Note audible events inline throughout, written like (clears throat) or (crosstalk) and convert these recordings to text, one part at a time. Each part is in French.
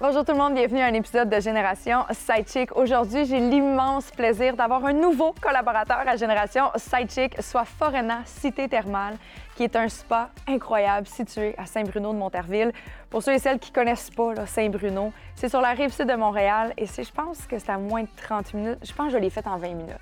Bonjour tout le monde, bienvenue à un épisode de Génération Sidechick. Aujourd'hui, j'ai l'immense plaisir d'avoir un nouveau collaborateur à Génération Sidechick, soit Forena Cité Thermale, qui est un spa incroyable situé à Saint-Bruno de Monterville. Pour ceux et celles qui connaissent pas Saint-Bruno, c'est sur la rive sud de Montréal et c'est, je pense que c'est à moins de 30 minutes. Je pense que je l'ai fait en 20 minutes,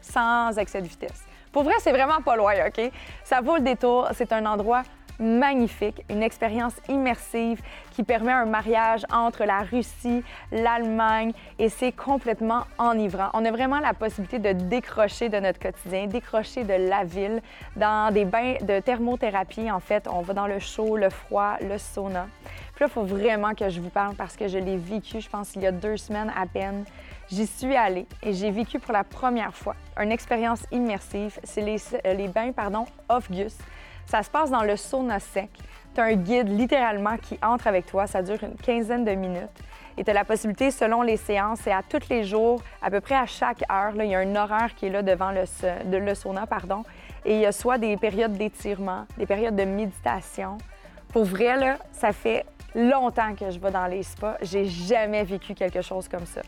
sans excès de vitesse. Pour vrai, c'est vraiment pas loin, OK? Ça vaut le détour. C'est un endroit magnifique, une expérience immersive qui permet un mariage entre la Russie, l'Allemagne et c'est complètement enivrant. On a vraiment la possibilité de décrocher de notre quotidien, décrocher de la ville dans des bains de thermothérapie. En fait, on va dans le chaud, le froid, le sauna. Puis là, il faut vraiment que je vous parle parce que je l'ai vécu, je pense, il y a deux semaines à peine. J'y suis allée et j'ai vécu pour la première fois une expérience immersive. C'est les, les bains, pardon, Off-Gus. Ça se passe dans le sauna sec. Tu as un guide littéralement qui entre avec toi. Ça dure une quinzaine de minutes. Et tu as la possibilité, selon les séances, et à tous les jours, à peu près à chaque heure, il y a un horaire qui est là devant le, le sauna. Pardon, et il y a soit des périodes d'étirement, des périodes de méditation. Pour vrai, là, ça fait longtemps que je vais dans les spas. J'ai jamais vécu quelque chose comme ça.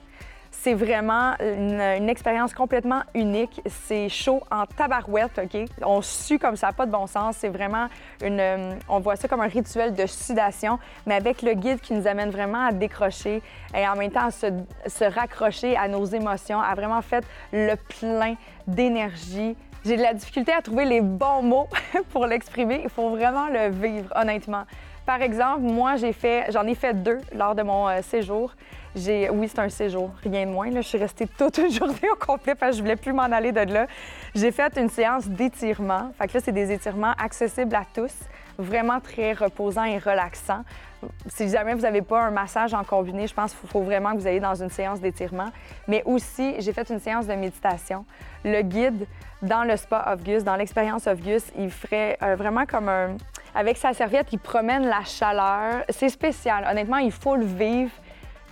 C'est vraiment une, expérience complètement unique. C'est chaud en tabarouette, OK? On sue comme ça, pas de bon sens. C'est vraiment une... Euh, on voit ça comme un rituel de sudation, mais avec le guide qui nous amène vraiment à décrocher et en même temps à se, se raccrocher à nos émotions, à vraiment faire le plein d'énergie, j'ai de la difficulté à trouver les bons mots (laughs) pour l'exprimer. Il faut vraiment le vivre, honnêtement. Par exemple, moi, j'ai fait, j'en ai fait deux lors de mon euh, séjour. Oui, c'est un séjour, rien de moins. Je suis restée toute une (laughs) journée au complet parce que je voulais plus m'en aller de là. J'ai fait une séance d'étirement. Fait c'est des étirements accessibles à tous, vraiment très reposants et relaxants. Si jamais vous n'avez pas un massage en combiné, je pense qu'il faut vraiment que vous ayez dans une séance d'étirement. Mais aussi, j'ai fait une séance de méditation. Le guide dans le spa of Gus, dans l'expérience of Gus, il ferait euh, vraiment comme un... Avec sa serviette, il promène la chaleur. C'est spécial. Honnêtement, il faut le vivre.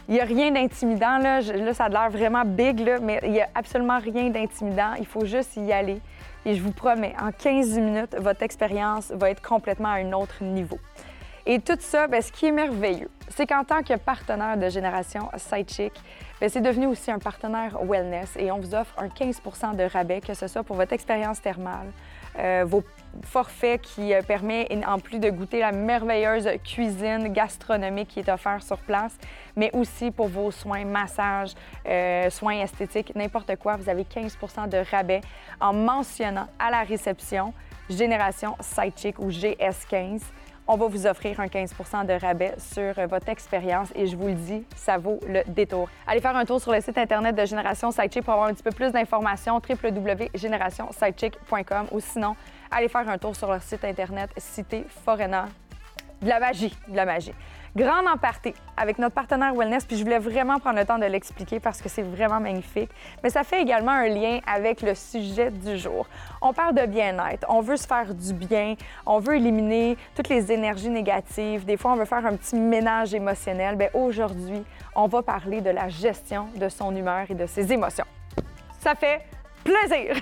Il n'y a rien d'intimidant. Là. là, ça a l'air vraiment big, là, mais il n'y a absolument rien d'intimidant. Il faut juste y aller. Et je vous promets, en 15 minutes, votre expérience va être complètement à un autre niveau. Et tout ça, bien, ce qui est merveilleux, c'est qu'en tant que partenaire de Génération Sidechick, ben, c'est devenu aussi un partenaire wellness et on vous offre un 15% de rabais, que ce soit pour votre expérience thermale, euh, vos forfaits qui euh, permet, en plus de goûter la merveilleuse cuisine gastronomique qui est offerte sur place, mais aussi pour vos soins, massages, euh, soins esthétiques, n'importe quoi, vous avez 15% de rabais en mentionnant à la réception Génération Sidechick ou GS15 on va vous offrir un 15% de rabais sur euh, votre expérience et je vous le dis, ça vaut le détour. Allez faire un tour sur le site internet de Génération Sidechick pour avoir un petit peu plus d'informations, www.générationsidechick.com ou sinon, allez faire un tour sur leur site internet Cité Forena. De la magie, de la magie grande emparté avec notre partenaire Wellness, puis je voulais vraiment prendre le temps de l'expliquer parce que c'est vraiment magnifique. Mais ça fait également un lien avec le sujet du jour. On parle de bien-être, on veut se faire du bien, on veut éliminer toutes les énergies négatives, des fois on veut faire un petit ménage émotionnel. Bien aujourd'hui, on va parler de la gestion de son humeur et de ses émotions. Ça fait plaisir.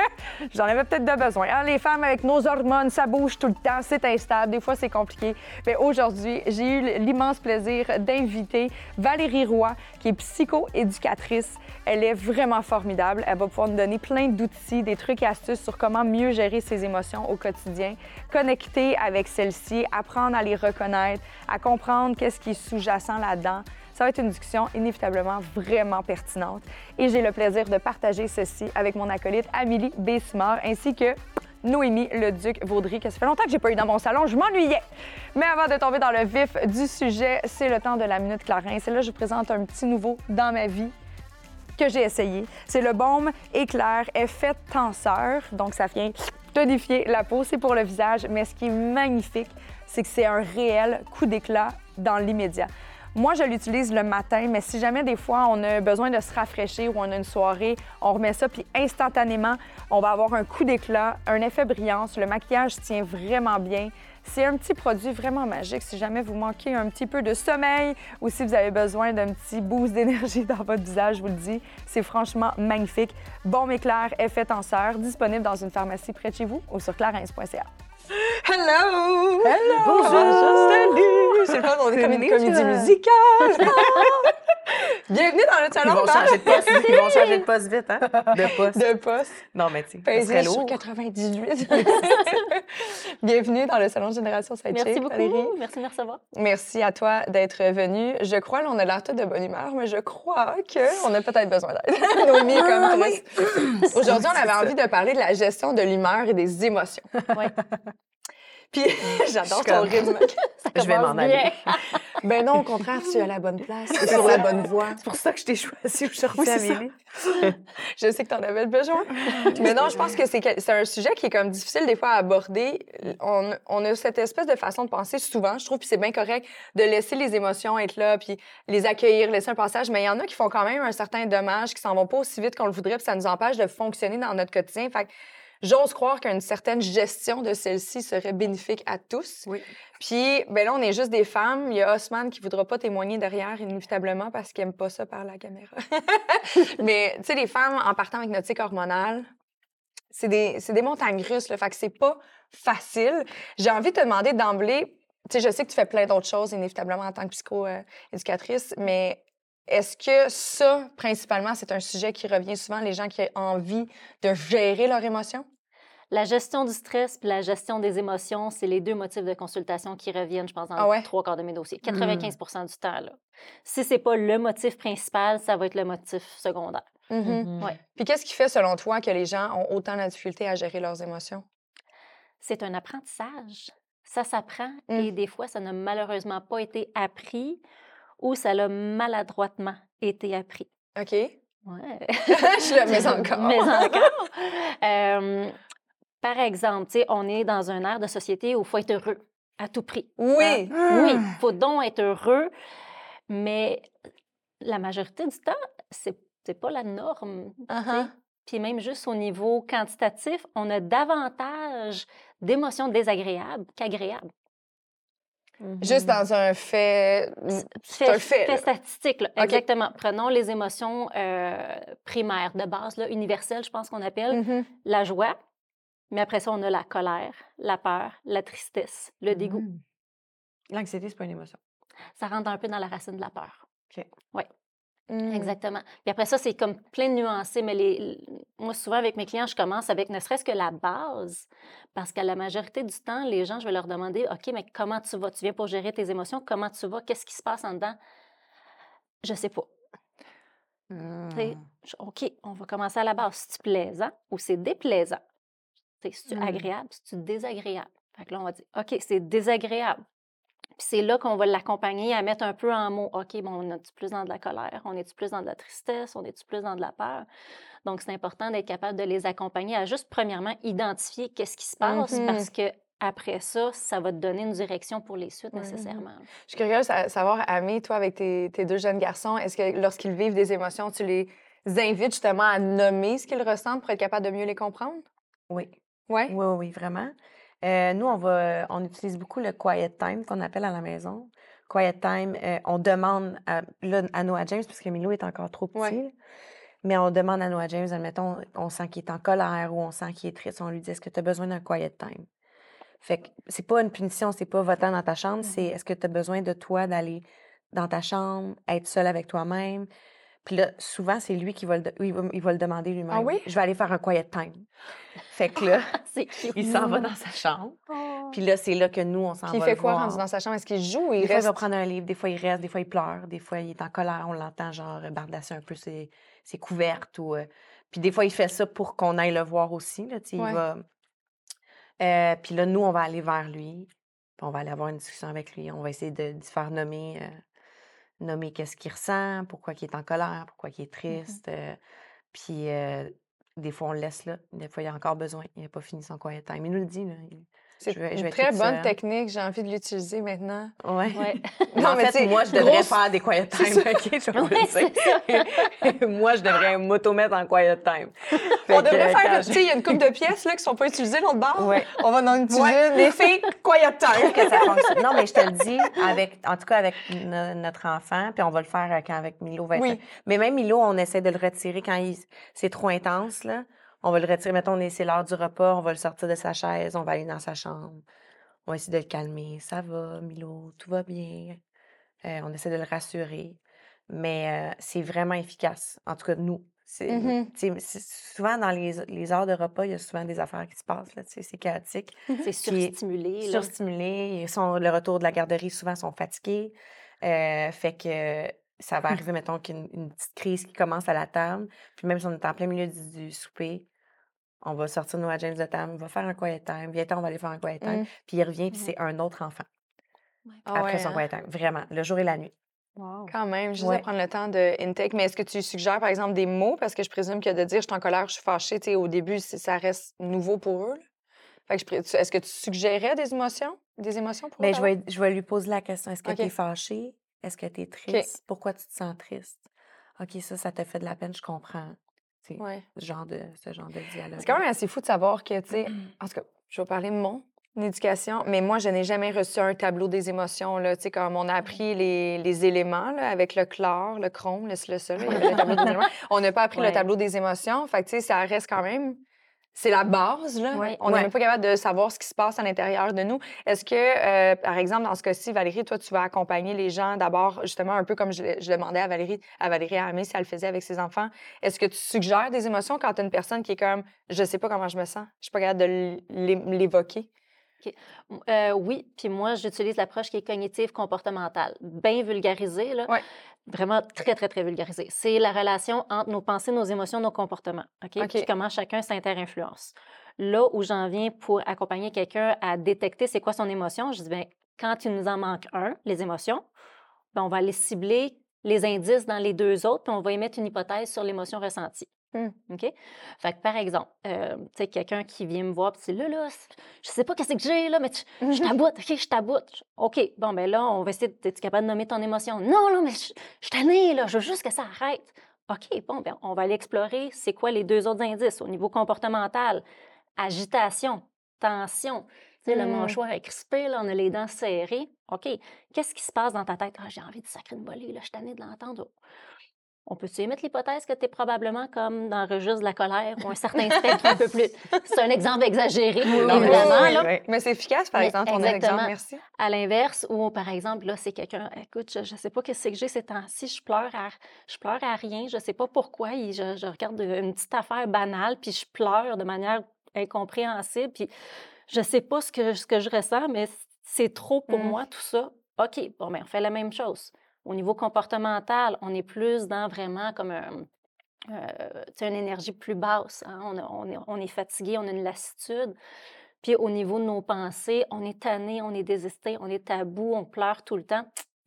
(laughs) J'en avais peut-être de besoin. Hein, les femmes avec nos hormones, ça bouge tout le temps, c'est instable, des fois c'est compliqué. Mais aujourd'hui, j'ai eu l'immense plaisir d'inviter Valérie Roy, qui est psycho-éducatrice. Elle est vraiment formidable. Elle va pouvoir nous donner plein d'outils, des trucs et astuces sur comment mieux gérer ses émotions au quotidien, connecter avec celles-ci, apprendre à les reconnaître, à comprendre qu'est-ce qui est sous-jacent là-dedans. Ça va être une discussion inévitablement vraiment pertinente et j'ai le plaisir de partager ceci avec mon acolyte Amélie Bessimard ainsi que Noémie Leduc-Vaudry, que ça fait longtemps que j'ai pas eu dans mon salon, je m'ennuyais. Mais avant de tomber dans le vif du sujet, c'est le temps de la Minute Clarins. C'est là je présente un petit nouveau dans ma vie que j'ai essayé. C'est le baume éclair effet tenseur. Donc, ça vient tonifier la peau. C'est pour le visage. Mais ce qui est magnifique, c'est que c'est un réel coup d'éclat dans l'immédiat. Moi, je l'utilise le matin, mais si jamais des fois on a besoin de se rafraîchir ou on a une soirée, on remet ça, puis instantanément, on va avoir un coup d'éclat, un effet brillance. Le maquillage tient vraiment bien. C'est un petit produit vraiment magique si jamais vous manquez un petit peu de sommeil ou si vous avez besoin d'un petit boost (laughs) d'énergie dans votre visage, je vous le dis, c'est franchement magnifique. Bon éclair, effet tenseur, disponible dans une pharmacie près de chez vous ou sur clarins.ca. Hello! Hello! Bonjour! Salut! C'est le fun, on est C'est comme une comédie musicale! (laughs) Bienvenue dans le Ils salon vont changer de poste, ils vont changer de poste vite, hein? (laughs) De poste. de poste. Non, mais tu sais, sur lourd. (laughs) 98. Bienvenue dans le salon de Génération Sidechick. Merci beaucoup. Valérie. Merci de me recevoir. Merci à toi d'être venue. Je crois, là, on a l'air tous de bonne humeur, mais je crois qu'on a peut-être besoin d'aide. Noémie Ah, comme triste. Aujourd'hui, on avait envie de parler de la gestion de l'humeur et des émotions. Ouais. Puis, (laughs) j'adore ton rythme. (laughs) Ça Je vais m'en aller. Ben non, au contraire, tu es à la bonne place, tu es sur la bonne voie. C'est pour ça que je t'ai choisi aujourd'hui. Amélie. (laughs) Je sais que tu en avais besoin. Mais non, je pense que c'est un sujet qui est comme difficile des fois à aborder. On, on a cette espèce de façon de penser souvent, je trouve, puis c'est bien correct de laisser les émotions être là, puis les accueillir, laisser un passage. Mais il y en a qui font quand même un certain dommage, qui s'en vont pas aussi vite qu'on le voudrait, puis ça nous empêche de fonctionner dans notre quotidien. Fait que j'ose croire qu'une certaine gestion de celle-ci serait bénéfique à tous. Oui. Puis, ben là, on est juste des femmes. Il y a Osman qui voudra pas témoigner derrière, inévitablement, parce qu'il aime pas ça par la caméra. (laughs) Mais, tu sais, les femmes, en partant avec notre cycle hormonal, c'est des, des montagnes russes, là. Fait que c'est pas facile. J'ai envie de te demander d'emblée, tu sais, je sais que tu fais plein d'autres choses, inévitablement, en tant que psycho-éducatrice, mais est-ce que ça, principalement, c'est un sujet qui revient souvent, les gens qui ont envie de gérer leurs émotions? La gestion du stress puis la gestion des émotions, c'est les deux motifs de consultation qui reviennent, je pense, dans Ah ouais? trois quarts de mes dossiers. 95% du temps, là. Si c'est pas le motif principal, ça va être le motif secondaire. Mhm. Ouais. Puis qu'est-ce qui fait, selon toi, que les gens ont autant de difficulté à gérer leurs émotions? C'est un apprentissage. Ça s'apprend Mm. et des fois, ça n'a malheureusement pas été appris ou ça l'a maladroitement été appris. OK? Ouais. (laughs) je le (laughs) mets encore. Mais encore. (laughs) Euh, par exemple, tu sais, on est dans un air de société où il faut être heureux à tout prix. Oui. Oui, il faut donc être heureux, mais la majorité du temps, c'est c'est pas la norme. tu sais. Uh-huh. Puis même juste au niveau quantitatif, on a davantage d'émotions désagréables qu'agréables. Juste dans un fait. C'est un fait, là. statistique, là. OK. exactement. Prenons les émotions euh, primaires de base, là, universelles, je pense qu'on appelle. Mhm. La joie, mais après ça, on a la colère, la peur, la tristesse, le dégoût. Mhm. L'anxiété, c'est pas une émotion. Ça rentre un peu dans la racine de la peur. Mhm. Exactement. Puis après ça, c'est comme plein de nuancés, mais les, moi, souvent, avec mes clients, je commence avec ne serait-ce que la base, parce qu'à la majorité du temps, les gens, je vais leur demander, OK, mais comment tu vas? Tu viens pour gérer tes émotions, comment tu vas? Qu'est-ce qui se passe en dedans? Je sais pas. Je- OK, on va commencer à la base. C'est-tu plaisant ou c'est déplaisant? C'est-tu Mm. agréable? C'est-tu désagréable? Fait que là, on va dire, OK, c'est désagréable. Puis c'est là qu'on va l'accompagner à mettre un peu en mots. OK, bon, on est-tu plus dans de la colère? On est-tu plus dans de la tristesse? On est-tu plus dans de la peur? Donc, c'est important d'être capable de les accompagner à juste, premièrement, identifier qu'est-ce qui se passe parce que après ça, ça va te donner une direction pour les suites Mhm. nécessairement. Je suis curieuse à savoir, Amé, toi, avec tes, tes deux jeunes garçons, est-ce que lorsqu'ils vivent des émotions, tu les invites justement à nommer ce qu'ils ressentent pour être capable de mieux les comprendre? Oui. Oui. Oui, oui, oui, vraiment. Euh, nous, on va, on utilise beaucoup le quiet time qu'on appelle à la maison. Quiet time, euh, on demande à, là, à Noah James, parce que Milo est encore trop petit, Ouais. mais on demande à Noah James, admettons, on sent qu'il est en colère ou on sent qu'il est triste, on lui dit est-ce que tu as besoin d'un quiet time? Fait que c'est pas une punition, c'est pas votant dans ta chambre, c'est est-ce que tu as besoin de toi d'aller dans ta chambre, être seul avec toi-même? Puis là, souvent, c'est lui qui va le, il va, il va le demander lui-même. Ah oui? Je vais aller faire un quiet time. Fait que là, (laughs) il s'en va dans sa chambre. Puis là, c'est là que nous, on s'en va. Puis il fait quoi rendu dans sa chambre? Est-ce qu'il joue ou il Des fois, il reste? va prendre un livre, des fois, il reste, des fois, il pleure, des fois, il est en colère, on l'entend, genre, bardasser un peu ses, ses couvertes. Ou, euh, Puis des fois, il fait ça pour qu'on aille le voir aussi. Là, il va... Euh, puis là, nous, on va aller vers lui, puis on va aller avoir une discussion avec lui. On va essayer de, de faire nommer, euh, nommer qu'est-ce qu'il ressent, pourquoi il est en colère, pourquoi il est triste. euh, puis euh, des fois, on le laisse là. Des fois, il a encore besoin. Il n'a pas fini son quiet time. Il nous le dit. Là. C'est une très bonne technique. J'ai envie de l'utiliser maintenant. Ouais. Ouais. (laughs) Mais en mais fait, tu sais, moi, je devrais grosse- faire des quiet (laughs) time. OK, je vais vous le Ouais, (laughs) moi, je devrais m'automettre en quiet time. On Fait devrait faire, tu sais, il y a une couple de pièces là, qui sont pas utilisées l'autre bord. Ouais. On va en utiliser Ouais. une. Les filles, quiet time. que ça fonctionne. Non, mais je te le dis, avec, en tout cas avec no- notre enfant, puis on va le faire euh, quand avec Milo va être. Oui. Mais même Milo, on essaie de le retirer quand il- c'est trop intense. Là. On va le retirer, mettons, on est- c'est l'heure du repas, on va le sortir de sa chaise, on va aller dans sa chambre. On va essayer de le calmer. Ça va, Milo, tout va bien. Euh, on essaie de le rassurer. Mais euh, c'est vraiment efficace. En tout cas, nous. C'est, Mhm. sais, c'est- souvent, dans les, les heures de repas, il y a souvent des affaires qui se passent. Là, c'est chaotique (laughs) C'est surstimulé. là. surstimulés. Ils sont, le retour de la garderie, souvent, sont fatigués. Euh, fait que ça va (laughs) arriver, mettons, qu'une une petite crise qui commence à la table. Puis même si on est en plein milieu du, du souper, on va sortir Noah James de table, on va faire un quiet time. Viens, on va aller faire un quiet time. Mm. Puis il revient, puis Mhm. c'est un autre enfant Ah après ouais, son hein? quiet time. Vraiment, le jour et la nuit. Wow. Quand même, juste Ouais. de prendre le temps de intake. Mais est-ce que tu suggères, par exemple, des mots? Parce que je présume que de dire je suis en colère, je suis fâchée, tu sais, au début, ça reste nouveau pour eux. là. Fait que je pré- tu- est-ce que tu suggérais des émotions? Des émotions pour eux? Mais Ben, je vais, je vais lui poser la question est-ce que OK. tu es fâché Est-ce que tu es triste? Pourquoi tu te sens triste? OK, ça, ça t'a fait de la peine, je comprends. C'est Ouais. ce genre de, ce genre de dialogue. C'est quand même assez fou de savoir que, tu sais, (clears throat) en tout cas, je vais parler de mon éducation, mais moi, je n'ai jamais reçu un tableau des émotions, là, tu sais, comme on a appris les, les éléments, là, avec le chlore, le chrome, le, le sol, le tableau des éléments. On n'a pas appris Ouais. le tableau des émotions, fait que, tu sais, ça reste quand même... C'est la base, là. On n'est Ouais. même pas capable de savoir ce qui se passe à l'intérieur de nous. Est-ce que, euh, par exemple, dans ce cas-ci, Valérie, toi, tu vas accompagner les gens d'abord, justement, un peu comme je, je demandais à Valérie, à Valérie Amé si elle le faisait avec ses enfants. Est-ce que tu suggères des émotions quand tu as une personne qui est comme, je sais pas comment je me sens, je suis pas capable de l'é- Euh, oui, puis moi, j'utilise l'approche qui est cognitive comportementale. Bien vulgarisée, là. Ouais. Vraiment très, très, très vulgarisée. C'est la relation entre nos pensées, nos émotions, nos comportements. OK? Puis comment chacun s'inter-influence. Là où j'en viens pour accompagner quelqu'un à détecter c'est quoi son émotion, je dis, bien, quand il nous en manque un, les émotions, ben, on va aller cibler les indices dans les deux autres, puis on va émettre une hypothèse sur l'émotion ressentie. Hmm. OK? Fait que, par exemple, euh, tu sais, quelqu'un qui vient me voir, puis c'est là, là, je sais pas qu'est-ce que j'ai, là, mais tu- je taboute, OK, je taboute. Je- OK, bon, ben là, on va essayer, de- es-tu capable de nommer ton émotion? Non, là, mais je, je suis tannée, là, je veux juste que ça arrête. OK, bon, ben on va aller explorer c'est quoi les deux autres indices au niveau comportemental. Agitation, tension. Tu sais, le Hmm. mâchoire est crispé, là, on a les dents serrées. OK, qu'est-ce qui se passe dans ta tête? Ah, j'ai envie de sacrer une volée, là, je suis de l'entendre. On peut-tu émettre l'hypothèse que tu es probablement comme dans le registre de la colère ou un certain spectre un peu plus? C'est un exemple exagéré, non, mais évidemment. oui, là. Mais c'est efficace, par Mais exemple, ton exemple. Merci. À l'inverse, où par exemple, là, c'est quelqu'un, écoute, je ne sais pas qu'est-ce que j'ai ces temps-ci, je pleure à, je pleure à rien, je ne sais pas pourquoi, et je, je regarde une petite affaire banale, puis je pleure de manière incompréhensible, puis je ne sais pas ce que, ce que je ressens, mais c'est trop pour Mm. moi, tout ça. OK, bon, ben, on fait la même chose. Au niveau comportemental, on est plus dans vraiment comme un, euh, une énergie plus basse. hein. On, a- on est, on est fatigué, on a une lassitude. Puis au niveau de nos pensées, on est tanné, on est désisté, on est bout, on pleure tout le temps.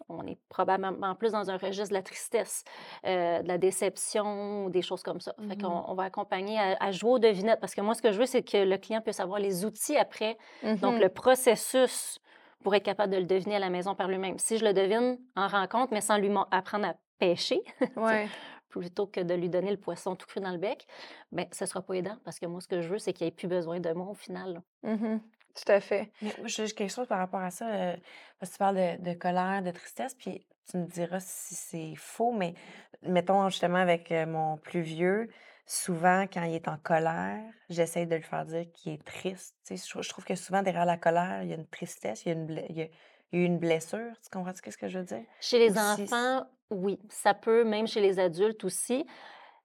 On est probablement plus dans un registre de la tristesse, euh, de la déception, des choses comme ça. Fait Mhm. qu'on on va accompagner à, à jouer aux devinettes parce que moi, ce que je veux, c'est que le client puisse avoir les outils après donc, Mhm. le processus pour être capable de le deviner à la maison par lui-même. Si je le devine en rencontre, mais sans lui apprendre à pêcher, (laughs) Ouais. plutôt que de lui donner le poisson tout cru dans le bec, bien, ce ne sera pas aidant parce que moi, ce que je veux, c'est qu'il n'y ait plus besoin de moi au final. Mhm. Tout à fait. Mais j'ai quelque chose par rapport à ça. euh, parce que tu parles de, de colère, de tristesse, puis tu me diras si c'est faux, mais mettons justement avec euh, mon plus vieux, souvent quand il est en colère, j'essaie de lui faire dire qu'il est triste. Tu sais, je, trou- je trouve que souvent derrière la colère, il y a une tristesse, il y a une, il y a- il y a eu une blessure. Tu comprends ce que je veux dire? Chez les enfants, oui, ça peut, même chez les adultes aussi.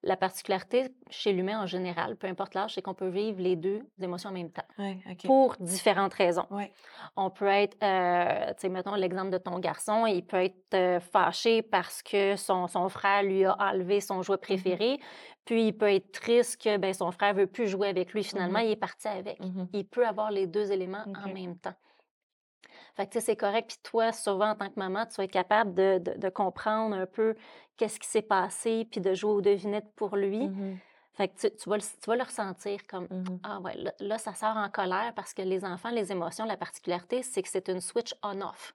La particularité chez l'humain en général, peu importe l'âge, c'est qu'on peut vivre les deux émotions en même temps Oui, pour différentes raisons. On peut être, euh, tu sais, mettons l'exemple de ton garçon, il peut être euh, fâché parce que son, son frère lui a enlevé son jouet préféré, puis il peut être triste que ben, son frère veut plus jouer avec lui, finalement, Mhm. il est parti avec. Mhm. Il peut avoir les deux éléments en même temps. Fait que, tu sais, c'est correct. Puis toi, souvent, en tant que maman, tu vas être capable de, de- de comprendre un peu qu'est-ce qui s'est passé, puis de jouer aux devinettes pour lui. Mhm. Fait que tu, tu vas, le, tu vas le ressentir comme Mhm. Ah ouais, là, là, ça sort en colère parce que les enfants, les émotions, la particularité, c'est que c'est une switch on-off.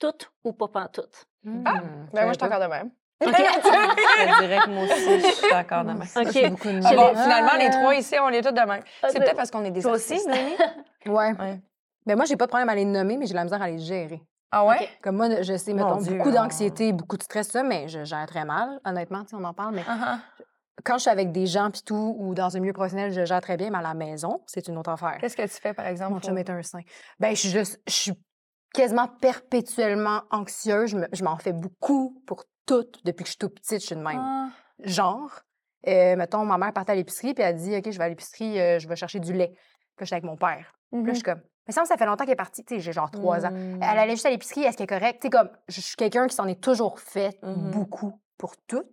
Tout ou pas pantoute. Mhm. Ben, moi, je suis encore de même. pas. (laughs) Je dirais que moi aussi, je suis d'accord de même. OK. C'est beaucoup de Ah bon, finalement, les Ah. trois ici, on est tous de même. Ah, C'est peut-être parce qu'on est des Toi aussi? Ouais. Ouais. Ben moi, j'ai pas de problème à les nommer, mais j'ai la misère à les gérer. Ah ouais? Comme moi, je sais, mettons, Dieu, beaucoup d'anxiété, beaucoup de stress, ça, mais je gère très mal, honnêtement, tu sais, on en parle. Mais Ah, quand je suis avec des gens, puis tout, ou dans un milieu professionnel, je gère très bien, mais à la maison, c'est une autre affaire. Qu'est-ce que tu fais, par exemple? Mon pour- chum est un saint. Ben, je suis juste, je suis quasiment perpétuellement anxieuse. Je me- je m'en fais beaucoup pour tout depuis que je suis toute petite, je suis de même. Ah. Genre, euh, mettons, ma mère partait à l'épicerie, puis elle dit, OK, je vais à l'épicerie, euh, je vais chercher du lait. Puis là, j'étais avec mon père. Puis là, je suis comme, mais ça, ça fait longtemps qu'elle est partie, tu sais, j'ai genre trois ans. Mm. Elle allait juste à l'épicerie, est-ce qu'elle est correcte? Tu sais, comme, je suis quelqu'un qui s'en est toujours fait Mhm. beaucoup pour tout.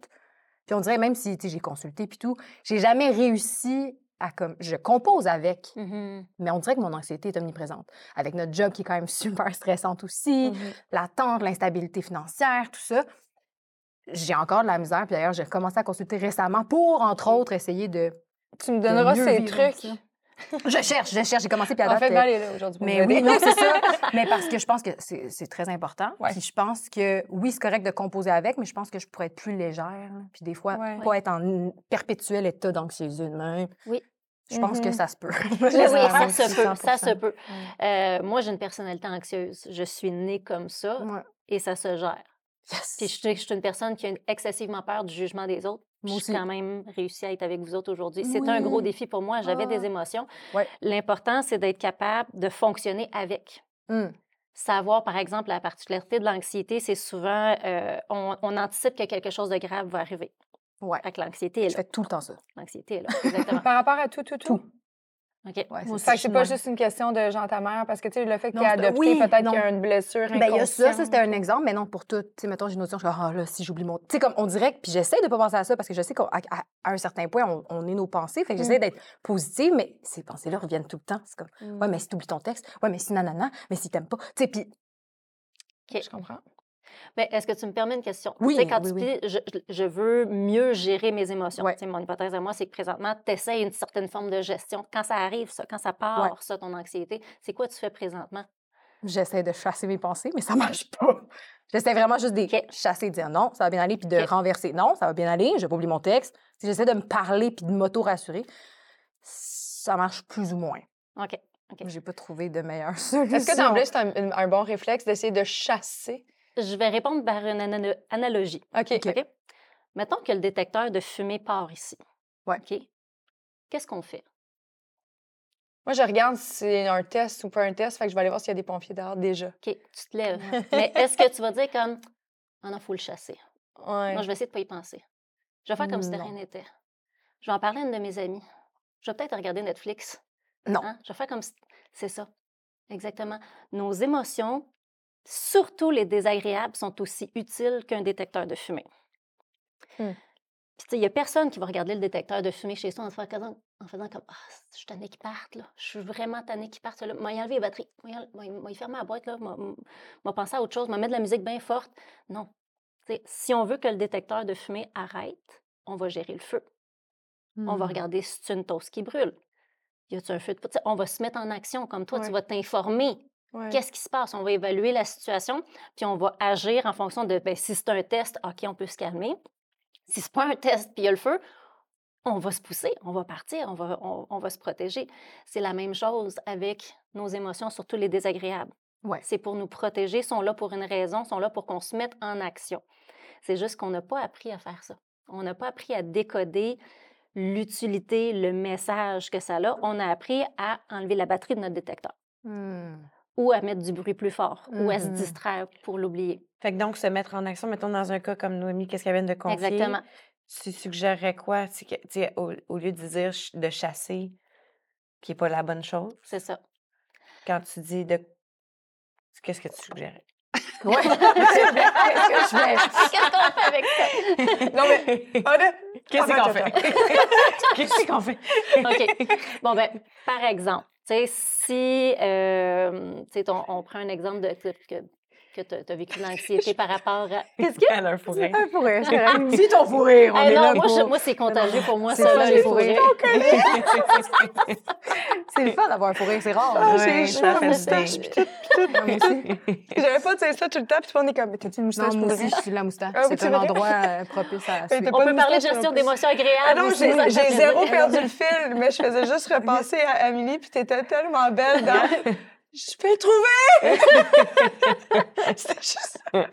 Puis on dirait, même si, tu sais, j'ai consulté puis tout, j'ai jamais réussi à, comme, je compose avec, Mhm. mais on dirait que mon anxiété est omniprésente. Avec notre job qui est quand même (laughs) super stressante aussi, l'attente, l'instabilité financière, tout ça. J'ai encore de la misère. Puis d'ailleurs, j'ai commencé à consulter récemment pour, entre autres, essayer de. Tu me donneras ces trucs. Je cherche, je cherche. J'ai commencé, puis à En date, fait, euh, Val est là aujourd'hui mais oui, non, c'est ça. (laughs) Mais parce que je pense que c'est c'est très important. Ouais. Puis je pense que, oui, c'est correct de composer avec, mais je pense que je pourrais être plus légère. Puis des fois, Ouais. pas être en perpétuel état d'anxiété de même. Oui. Je pense que Mhm. ça se peut. Oui, (laughs) ça se peut. Ça se 100%. peut. Euh, moi, j'ai une personnalité anxieuse. Je suis née comme ça Ouais. et ça se gère. Yes. Puis je, suis- je suis une personne qui a excessivement peur du jugement des autres. Moi J'ai aussi. quand même réussi à être avec vous autres aujourd'hui. C'est un gros défi pour moi. J'avais Ah. des émotions. Ouais. L'important, c'est d'être capable de fonctionner avec. Hum. Savoir, par exemple, la particularité de l'anxiété, c'est souvent, euh, on, on anticipe que quelque chose de grave va arriver. Ouais. Fait que l'anxiété est Je fais tout le temps ça. L'anxiété est là, (laughs) exactement. Par rapport à tout, tout, tout? Tout. OK. Ouais, Fait c'est c'est pas juste une question de Jean ta mère, parce que tu sais, le fait es c'est- adopté, oui, peut-être qu'il y a une blessure Ben, il y a ça, ça c'était un exemple, mais non pour tout. Tu sais, mettons, j'ai une notion, je suis comme, ah là, si j'oublie mon. Tu sais, comme on dirait, puis j'essaie de pas penser à ça parce que je sais qu'à à, à un certain point, on, on est nos pensées. Fait que j'essaie d'être positive, mais ces pensées-là reviennent tout le temps. C'est comme, ouais, mais si tu oublies ton texte, ouais, mais si nanana, mais si t'aimes pas. Tu sais, puis Je comprends. Mais est-ce que tu me permets une question? Oui, Tu sais, quand oui, tu oui. dis je, veux mieux gérer mes émotions. Ouais. Tu sais, Mon hypothèse à moi, c'est que présentement, tu essaies une certaine forme de gestion. Quand ça arrive, ça, quand ça part, ça, ton anxiété, c'est quoi tu fais présentement? j'essaie de chasser mes pensées, mais ça marche pas. J'essaie vraiment juste de chasser, de dire non, ça va bien aller, puis de renverser. Non, ça va bien aller, je oublier mon texte. Sais, J'essaie de me parler puis de m'auto-rassurer. Ça marche plus ou moins. OK. J'ai pas trouvé de meilleure solution. Est-ce que d'emblée, c'est un bon réflexe d'essayer de chasser? Je vais répondre par une ana- analogie. OK. OK? Mettons que le détecteur de fumée part ici. Ouais. OK? Qu'est-ce qu'on fait? Moi, je regarde si c'est un test ou pas un test, fait que je vais aller voir s'il y a des pompiers dehors déjà. OK, tu te lèves. Mais est-ce que tu vas dire comme, (laughs) ah non, il faut le chasser? Ouais. Moi, je vais essayer de pas y penser. Je vais faire comme si de Non. rien n'était. Je vais en parler à une de mes amies. Je vais peut-être regarder Netflix. Non. Hein? Je vais faire comme si... C'est ça. Exactement. Nos émotions, surtout les désagréables, sont aussi utiles qu'un détecteur de fumée. Hmm. Puis, sais, il n'y a personne qui va regarder le détecteur de fumée chez soi en, faisant, en faisant comme Ah, je suis tannée qu'il parte, là. Je suis vraiment tannée qu'il parte. Là. M'a y enlever les batteries. M'a fermer la boîte, là. M'a pensé à autre chose. M'a mettre de la musique bien forte. Non. Si on veut que le détecteur de fumée arrête, on va gérer le feu. On va Hmm. regarder si c'est une toast qui brûle. Y a-t-il un feu de On va se mettre en action comme toi. Ouais. Tu vas t'informer. Ouais. Qu'est-ce qui se passe? On va évaluer la situation, puis on va agir en fonction de ben, si c'est un test, OK, on peut se calmer. Si c'est pas un test, puis il y a le feu, on va se pousser, on va partir, on va, on, on va se protéger. C'est la même chose avec nos émotions, surtout les désagréables. Ouais. C'est pour nous protéger, sont là pour une raison, sont là pour qu'on se mette en action. C'est juste qu'on n'a pas appris à faire ça. On n'a pas appris à décoder l'utilité, le message que ça a. On a appris à enlever la batterie de notre détecteur Hmm. Ou à mettre du bruit plus fort ou à se Mhm. distraire pour l'oublier. Fait que donc, se mettre en action, mettons dans un cas comme Noémie, qu'est-ce qu'elle vient de confier? Exactement. Tu suggérerais quoi? Tu sais, au, au lieu de dire de chasser, qui n'est pas la bonne chose, C'est ça. quand tu dis de. Qu'est-ce que tu suggérais? Ouais. (laughs) Qu'est-ce qu'on fait avec ça? Non, mais. Qu'est-ce qu'on fait? (laughs) Qu'est-ce qu'on fait? OK. Bon, ben, par exemple, tu sais, si, euh, tu sais, on, on prend un exemple de, de- que que tu as, vécu (laughs) l'anxiété par rapport à. (laughs) Qu'est-ce que. Elle a un fou rire. Un fou rire. (laughs) Dis ton fou rire, on est non, là moi, pour- moi, c'est contagieux pour moi, C'est ça, ça, là, les. C'est le fun d'avoir un fou rire, c'est rare. Ah, j'ai Ouais, chaud, ça la fait moustache, puis tout, puis tout. J'avais pas de ça tout le temps, puis on est comme, t'as-tu une moustache Non, pour aussi, je suis la moustache. Ah c'est un endroit euh, propice à On peut parler de gestion d'émotions agréables. Ah non, j'ai j'ai zéro perdu le fil, mais je faisais juste repenser à Amélie, puis t'étais tellement belle dans... Je peux le trouver! (laughs) (laughs) C'était juste ça. OK.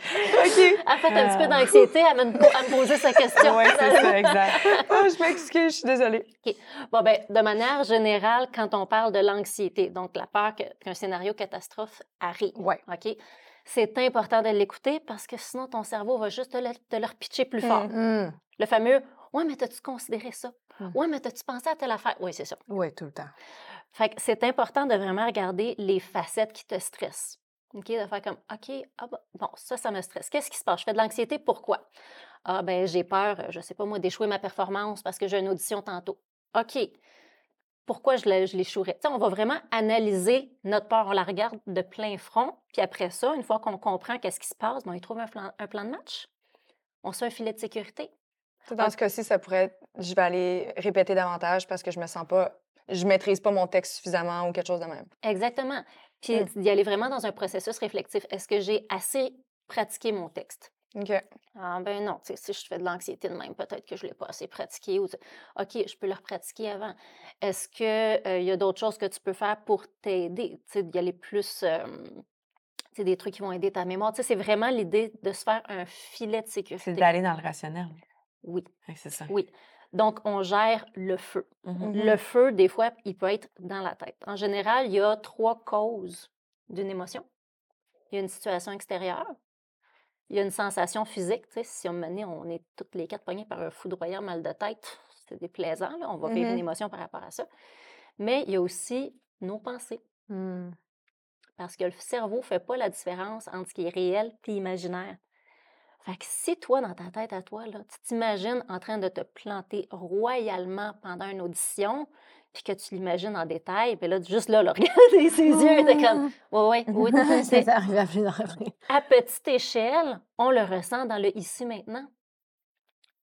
Elle fait un petit peu d'anxiété à me, à me poser sa question. Oui, c'est ça, exact. (laughs) Oh, je m'excuse, je suis désolée. Bon, ben, de manière générale, quand on parle de l'anxiété, donc la peur qu'un scénario catastrophe arrive, Ouais. OK? C'est important de l'écouter parce que sinon, ton cerveau va juste te le, te le repitcher plus fort. Hum, Le fameux Ouais, mais t'as-tu considéré ça? Mm. Ouais, mais t'as-tu pensé à telle affaire? Oui, c'est ça. Oui, tout le temps. Fait que c'est important de vraiment regarder les facettes qui te stressent. OK? De faire comme OK, ah bah, bon, ça, ça me stresse. Qu'est-ce qui se passe? Je fais de l'anxiété, pourquoi? Ah, ben, j'ai peur, euh, je sais pas moi, d'échouer ma performance parce que j'ai une audition tantôt. OK. Pourquoi je l'échouerais? On va vraiment analyser notre peur, on la regarde de plein front, puis après ça, une fois qu'on comprend qu'est-ce qui se passe, ben, on y trouve un plan, un plan de match. On se fait un filet de sécurité. Dans ce cas-ci, ça pourrait être je vais aller répéter davantage parce que je me sens pas, je maîtrise pas mon texte suffisamment ou quelque chose de même. Exactement. Puis Mm. d'y aller vraiment dans un processus réflexif. Est-ce que j'ai assez pratiqué mon texte? OK. Ah ben non, si je fais de l'anxiété de même, peut-être que je ne l'ai pas assez pratiqué. Ou... OK, je peux le repratiquer avant. Est-ce qu'il y a d'autres choses que tu peux faire pour t'aider? Tu sais, d'y aller plus, euh, des trucs qui vont aider ta mémoire? Tu sais, c'est vraiment l'idée de se faire un filet de C'est sécurité. d'aller dans le rationnel. Oui, C'est ça. oui. Donc, on gère le feu. Mhm. Le feu, des fois, il peut être dans la tête. En général, il y a trois causes d'une émotion. Il y a une situation extérieure. Il y a une sensation physique. Tu sais, si on menait, on est toutes les quatre poignées par un foudroyant mal de tête, c'est déplaisant. Là, on va vivre une Mhm. émotion par rapport à ça. Mais il y a aussi nos pensées. Hum. Parce que le cerveau ne fait pas la différence entre ce qui est réel et imaginaire. Fait que si toi, dans ta tête à toi, là, tu t'imagines en train de te planter royalement pendant une audition, puis que tu l'imagines en détail, puis là, juste là, là (laughs) regarder ses yeux, t'es comme, ouais, ouais, (laughs) oui, C'est c'est arrivé à plus d'en revenir. à petite échelle, on le ressent dans le ici maintenant.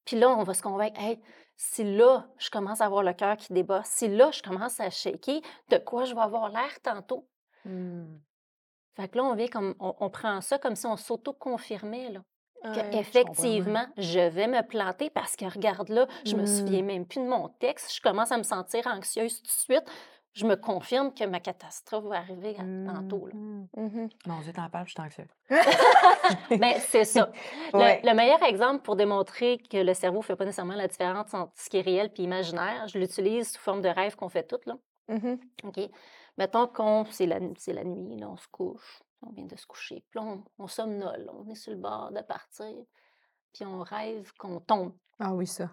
Puis là, on va se convaincre, hey, si là, je commence à avoir le cœur qui débat, si là, je commence à shaker, de quoi je vais avoir l'air tantôt? Hum. Fait que là, on vient comme, on, on prend ça comme si on s'auto-confirmait, là. Ouais, Qu'effectivement, je vais me planter parce que regarde là, je me Mm. souviens même plus de mon texte, je commence à me sentir anxieuse tout de suite. Je me confirme que ma catastrophe va arriver tantôt. là. Mhm. Mon Dieu, t'en parles, je suis anxieuse. (laughs) Ben, c'est ça. (laughs) Le- Ouais. Le, meilleur exemple pour démontrer que le cerveau ne fait pas nécessairement la différence entre ce qui est réel et imaginaire, je l'utilise sous forme de rêve qu'on fait toutes. Là. Mhm. OK? Mettons qu'on c'est la, c'est la nuit, là, on se couche, on vient de se coucher, puis on, on somnole, on est sur le bord de partir, puis on rêve qu'on tombe. Ah oui, ça.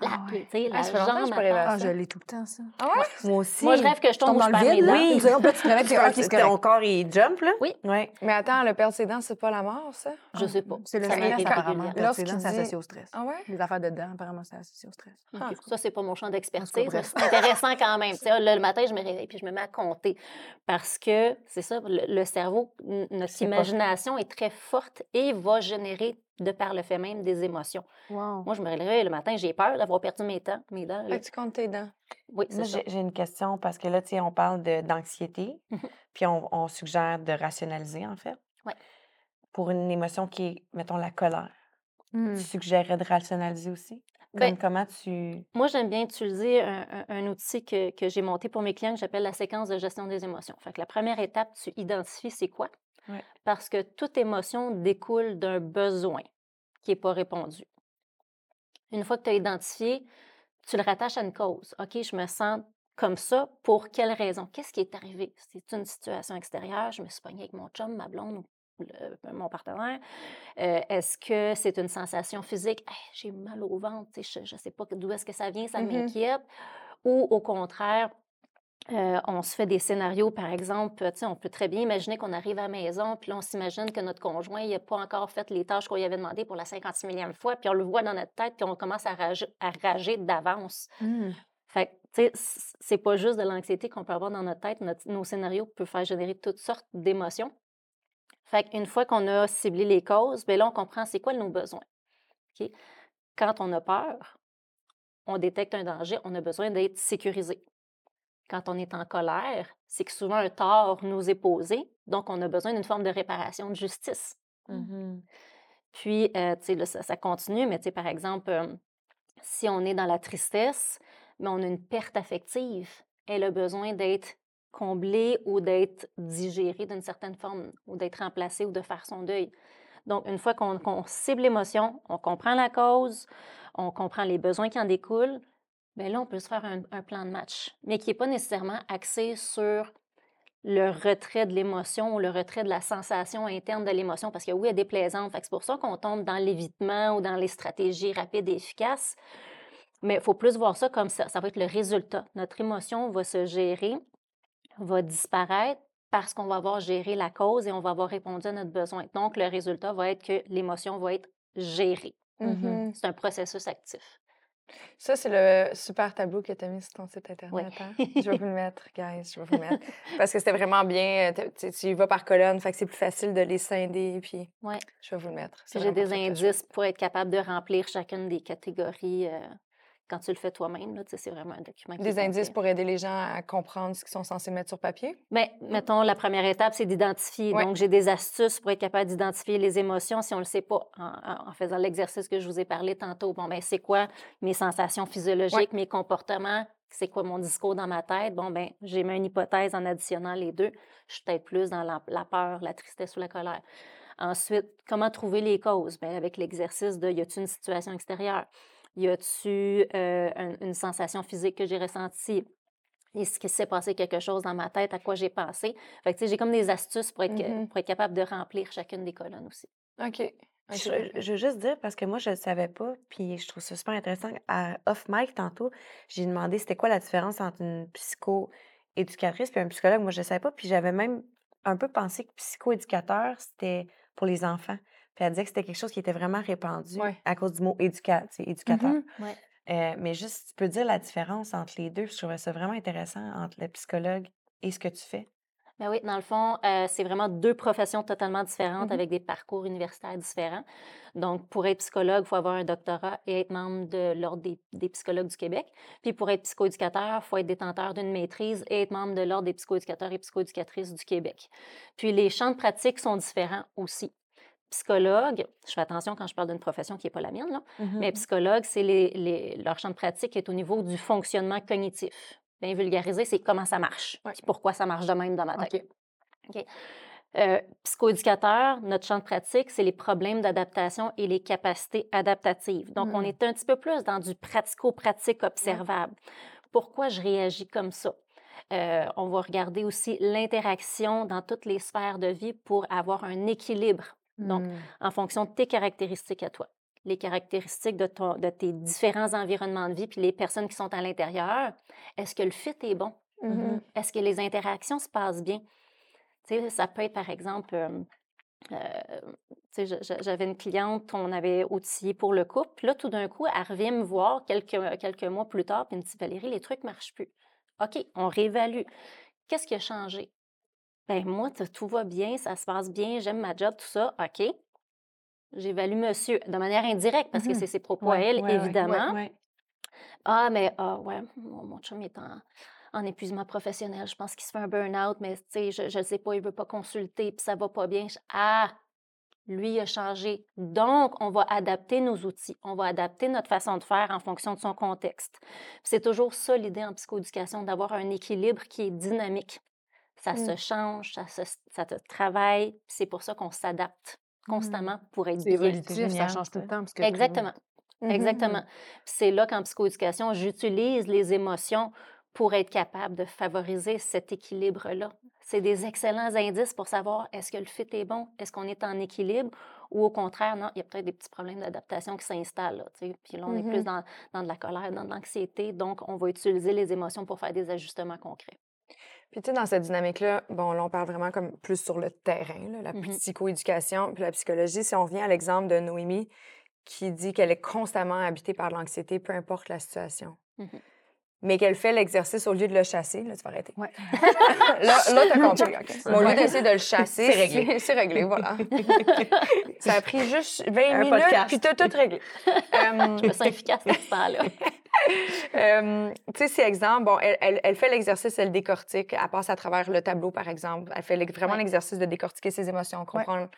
La, Ah ouais. tu sais, la Ah, ça fait longtemps que je jambe terre. Ah, ça. je l'ai tout le temps, ça. Ah ouais? Moi aussi. Moi, je rêve que je tombe dans le vide, là. Oui. tu te Ah, ton corps, il jump, là? Oui. Ouais. Mais attends, le perdre ses dents, c'est pas la mort, ça? Je sais pas. C'est le stress, apparemment. Perdre ses dents, c'est associé au stress. Ah ouais? Les affaires de dents, apparemment, c'est associé au stress. Ah. Ça, c'est pas mon champ d'expertise, mais c'est intéressant quand même. Tu sais, là, le matin, je me réveille puis je me mets à compter. Parce que, c'est ça, le, cerveau, notre imagination est très forte et va générer, de par le fait même, des émotions. Wow. Moi, je me réveille le matin, j'ai peur d'avoir perdu mes dents. Mes dents là. Fait que tu comptes tes dents. Oui, c'est ça. j'ai une question parce que là, tu sais, on parle d'anxiété, Mhm. puis on, on suggère de rationaliser, en fait. Ouais. Pour une émotion qui est, mettons, la colère. Tu suggérerais de rationaliser aussi? Comme comment tu. Moi, j'aime bien utiliser un, un- un outil que, que j'ai monté pour mes clients que j'appelle la séquence de gestion des émotions. Fait que la première étape, tu identifies c'est quoi. Ouais. Parce que toute émotion découle d'un besoin qui n'est pas répondu. Une fois que tu as identifié, tu le rattaches à une cause. OK, je me sens comme ça. Pour quelle raison? Qu'est-ce qui est arrivé? C'est une situation extérieure. Je me suis pognée avec mon chum, ma blonde ou le- mon partenaire. Euh, est-ce que c'est une sensation physique? Hey, j'ai mal au ventre, je ne sais pas d'où est-ce que ça vient, ça Mhm. m'inquiète. Ou au contraire, euh, on se fait des scénarios, par exemple, sais, on peut très bien imaginer qu'on arrive à la maison, puis là, on s'imagine que notre conjoint, n'a pas encore fait les tâches qu'on lui avait demandées pour la 56 millième fois, puis on le voit dans notre tête, puis on commence à rager, à rager d'avance. Hum. Fait que, tu sais, c'est pas juste de l'anxiété qu'on peut avoir dans notre tête. Notre- nos scénarios peuvent faire générer toutes sortes d'émotions. Fait qu'une fois qu'on a ciblé les causes, bien là, on comprend c'est quoi nos besoins. OK? Quand on a peur, on détecte un danger, on a besoin d'être sécurisé. Quand on est en colère, c'est que souvent un tort nous est posé, donc on a besoin d'une forme de réparation de justice. Mhm. Puis, euh, tu sais, ça, ça continue, mais tu sais, par exemple, euh, si on est dans la tristesse, mais on a une perte affective, elle a besoin d'être comblée ou d'être digérée d'une certaine forme, ou d'être remplacée ou de faire son deuil. Donc, une fois qu'on qu'on cible l'émotion, on comprend la cause, on comprend les besoins qui en découlent, bien là, on peut se faire un, un plan de match, mais qui n'est pas nécessairement axé sur le retrait de l'émotion ou le retrait de la sensation interne de l'émotion, parce que oui, elle est déplaisante. C'est pour ça qu'on tombe dans l'évitement ou dans les stratégies rapides et efficaces. Mais il faut plus voir ça comme ça. Ça va être le résultat. Notre émotion va se gérer, va disparaître parce qu'on va avoir géré la cause et on va avoir répondu à notre besoin. Donc, le résultat va être que l'émotion va être gérée. Mhm. C'est un processus actif. Ça, c'est le super tableau que tu as mis sur ton site Internet. Ouais. hein? (laughs) Je vais vous le mettre, guys. Je vais vous le mettre. Parce que c'était vraiment bien. euh, tu- y vas par colonne, fait que c'est plus facile de les scinder. Puis Ouais. je vais vous le mettre. J'ai des indices pour être capable de remplir chacune des catégories euh, quand tu le fais toi-même. C'est vraiment un document Des indices pour aider les gens à comprendre ce qu'ils sont censés mettre sur papier? Mais mettons, la première étape, c'est d'identifier. Ouais. Donc, j'ai des astuces pour être capable d'identifier les émotions si on ne le sait pas en, faisant l'exercice que je vous ai parlé tantôt. Bon, ben c'est quoi mes sensations physiologiques, mes comportements? C'est quoi mon discours dans ma tête? Bon, ben j'ai mis une hypothèse en additionnant les deux. Je suis peut-être plus dans la, la peur, la tristesse ou la colère. Ensuite, comment trouver les causes? Bien, avec l'exercice de y a-t-il une situation extérieure? Y a-t-il euh, un- une sensation physique que j'ai ressentie? Est-ce qu'il s'est passé quelque chose dans ma tête, à quoi j'ai pensé? Fait que, j'ai comme des astuces pour être, Mhm. pour être capable de remplir chacune des colonnes aussi. OK. Je, veux juste dire, parce que moi, je ne savais pas, puis je trouve ça super intéressant. À off-mic, tantôt, j'ai demandé c'était quoi la différence entre une psycho-éducatrice puis un psychologue. Moi, je ne savais pas, puis j'avais même un peu pensé que psycho-éducateur, c'était pour les enfants. Puis elle disait que c'était quelque chose qui était vraiment répandu Ouais. à cause du mot éduca, tu sais, éducateur. Mhm. Ouais. Euh, mais juste, tu peux dire la différence entre les deux. Je trouvais ça vraiment intéressant entre le psychologue et ce que tu fais. Ben oui, dans le fond, euh, c'est vraiment deux professions totalement différentes Mhm. avec des parcours universitaires différents. Donc, pour être psychologue, il faut avoir un doctorat et être membre de l'Ordre des, des psychologues du Québec. Puis pour être psychoéducateur, il faut être détenteur d'une maîtrise et être membre de l'Ordre des psychoéducateurs et psychoéducatrices du Québec. Puis les champs de pratique sont différents aussi. Psychologue, je fais attention quand je parle d'une profession qui n'est pas la mienne, là, mais psychologue, c'est les, les- leur champ de pratique est au niveau du fonctionnement cognitif. Bien vulgarisé, c'est comment ça marche, Ouais. puis pourquoi ça marche de même dans ma tête. OK. Euh, psychoéducateur, notre champ de pratique, c'est les problèmes d'adaptation et les capacités adaptatives. Donc, on Hmm. est un petit peu plus dans du pratico-pratique observable. Pourquoi je réagis comme ça? Euh, on va regarder aussi l'interaction dans toutes les sphères de vie pour avoir un équilibre. Donc, Mm. en fonction de tes caractéristiques à toi, les caractéristiques de, ton- de tes différents environnements de vie, puis les personnes qui sont à l'intérieur, est-ce que le fit est bon? Mhm. Est-ce que les interactions se passent bien? Tu sais, ça peut être, par exemple, euh, euh, j'avais une cliente, on avait outillé pour le couple. Puis là, tout d'un coup, elle revient me voir quelques, quelques mois plus tard, puis elle me dit Valérie, les trucs ne marchent plus. OK, on réévalue. Qu'est-ce qui a changé? Ben moi, tout va bien, ça se passe bien, j'aime ma job, tout ça. OK. J'évalue monsieur de manière indirecte parce que Mhm. c'est ses propos à elle, évidemment. Ouais. Ah, mais ah, ouais, mon, mon chum est en, en épuisement professionnel. Je pense qu'il se fait un burn-out, mais tu sais, je ne sais pas, il ne veut pas consulter, puis ça va pas bien. Je- Ah, lui a changé. Donc, on va adapter nos outils, on va adapter notre façon de faire en fonction de son contexte. C'est toujours ça l'idée en psychoéducation, d'avoir un équilibre qui est dynamique. Ça se Mm. change, ça se, ça te travaille. C'est pour ça qu'on s'adapte constamment pour être C'est évolutif, ça change tout le temps. Parce que Exactement. Mhm. Exactement. C'est là qu'en psychoéducation, j'utilise les émotions pour être capable de favoriser cet équilibre-là. C'est des excellents indices pour savoir est-ce que le fit est bon, est-ce qu'on est en équilibre ou au contraire, non, il y a peut-être des petits problèmes d'adaptation qui s'installent. Puis là, on est plus dans, dans de la colère, dans de l'anxiété. Donc, on va utiliser les émotions pour faire des ajustements concrets. Puis, tu sais, dans cette dynamique-là, bon, là, on parle vraiment comme plus sur le terrain, là, la Mhm. psychoéducation puis la psychologie. Si on revient à l'exemple de Noémie qui dit qu'elle est constamment habitée par l'anxiété, peu importe la situation. Mhm. mais qu'elle fait l'exercice au lieu de le chasser, là, tu vas arrêter. Ouais. (laughs) là, là t'as compris. OK. Mais au lieu d'essayer de le chasser, C'est réglé. C'est réglé, voilà. ça a pris juste 20 Un minutes, podcast. puis t'as tout réglé. (laughs) Euh, Je me sens efficace à ce temps-là. Euh, tu sais, c'est exemple, bon, elle, elle- elle fait l'exercice, elle décortique, elle passe à travers le tableau, par exemple. Elle fait vraiment Ouais. l'exercice de décortiquer ses émotions, comprendre.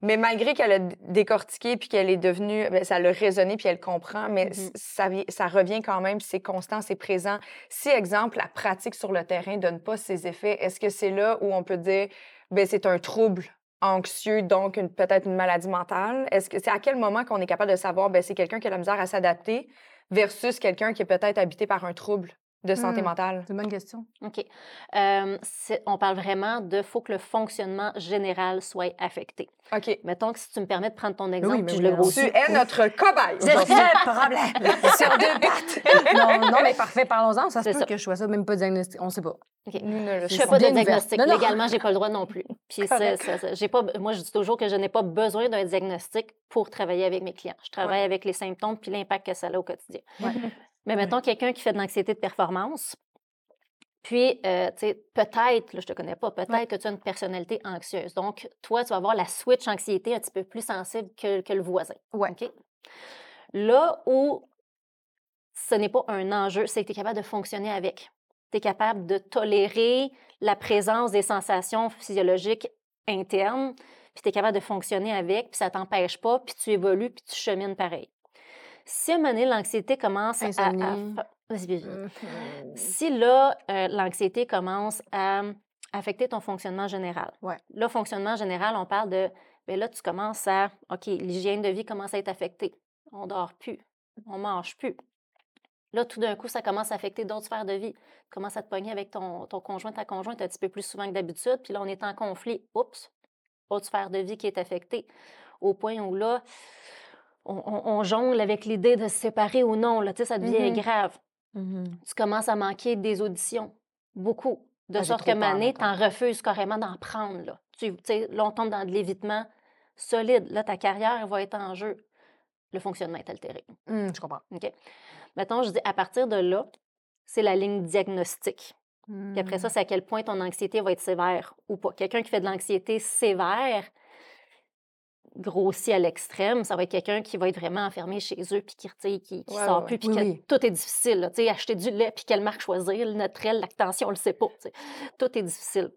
Mais malgré qu'elle a décortiqué puis qu'elle est devenue, ben, ça l'a résonné puis elle comprend, mais c- ça, vi- ça revient quand même, c'est constant, c'est présent. Si, exemple, la pratique sur le terrain donne pas ses effets, est-ce que c'est là où on peut dire, ben c'est un trouble anxieux, donc peut-être une maladie mentale? Est-ce que c'est à quel moment qu'on est capable de savoir, ben c'est quelqu'un qui a la misère à s'adapter? Versus quelqu'un qui est peut-être habité par un trouble de santé Hmm. mentale? C'est une bonne question. OK. Euh, c'est- on parle vraiment de faut que le fonctionnement général soit affecté. OK. Mettons que si tu me permets de prendre ton exemple, mais je oui, le grossis. Tu es notre cobaye C'est (laughs) problème. Sur deux pattes. (laughs) non, non, mais parfait, parlons-en. Ça se C'est peut ça. que je sois ça, même pas diagnostic. On sait pas. Nous ne le Je Ils fais pas de diagnostic. Non, non. Légalement, j'ai pas le droit non plus. Puis pas, moi, je dis toujours que je n'ai pas besoin d'un diagnostic pour travailler avec mes clients. Je travaille avec les symptômes puis l'impact que ça a au quotidien. Ouais. Mais mettons quelqu'un qui fait de l'anxiété de performance, puis, euh, tu sais, peut-être, là, je te connais pas, peut-être que tu as une personnalité anxieuse. Donc, toi, tu vas avoir la switch anxiété un petit peu plus sensible que, que le voisin. Ouais. OK? Là où ce n'est pas un enjeu, c'est que tu es capable de fonctionner avec. Tu es capable de tolérer la présence des sensations physiologiques internes, puis tu es capable de fonctionner avec, puis ça t'empêche pas, puis tu évolues, puis tu chemines pareil. Si à un moment donné, l'anxiété commence à- à... Insomnie. fa- Vas-y, vas-y. Mm. Si là, euh, l'anxiété commence à affecter ton fonctionnement général. Ouais. Là, fonctionnement général, on parle de, bien là, tu commences à, OK, l'hygiène de vie commence à être affectée. On dort plus, on mange plus. Là, tout d'un coup, ça commence à affecter d'autres sphères de vie. Tu commences à te pogner avec ton, ton conjoint, ta conjointe un petit peu plus souvent que d'habitude, puis là, on est en conflit. Oups, autre sphère de vie qui est affectée. Au point où là, on, on- on jongle avec l'idée de se séparer ou non. Là, ça devient Mhm. grave Mhm. tu commences à manquer des auditions. Beaucoup. De Ah, sorte que Mané, t'en refuses carrément d'en prendre. Là. Tu là, on tombe dans de l'évitement solide. Là, ta carrière va être en jeu. Le fonctionnement est altéré. Hum, je comprends. OK? Mettons, je dis, à partir de là, c'est la ligne diagnostique. Puis après Mmh. ça, c'est à quel point ton anxiété va être sévère ou pas. Quelqu'un qui fait de l'anxiété sévère, grossi à l'extrême, ça va être quelqu'un qui va être vraiment enfermé chez eux, puis qui, qui, qui Ouais, sort ouais, plus, puis Oui, tout est difficile. là. Acheter du lait, puis quelle marque choisir, le naturel, lactation, on le sait pas. Tout est difficile.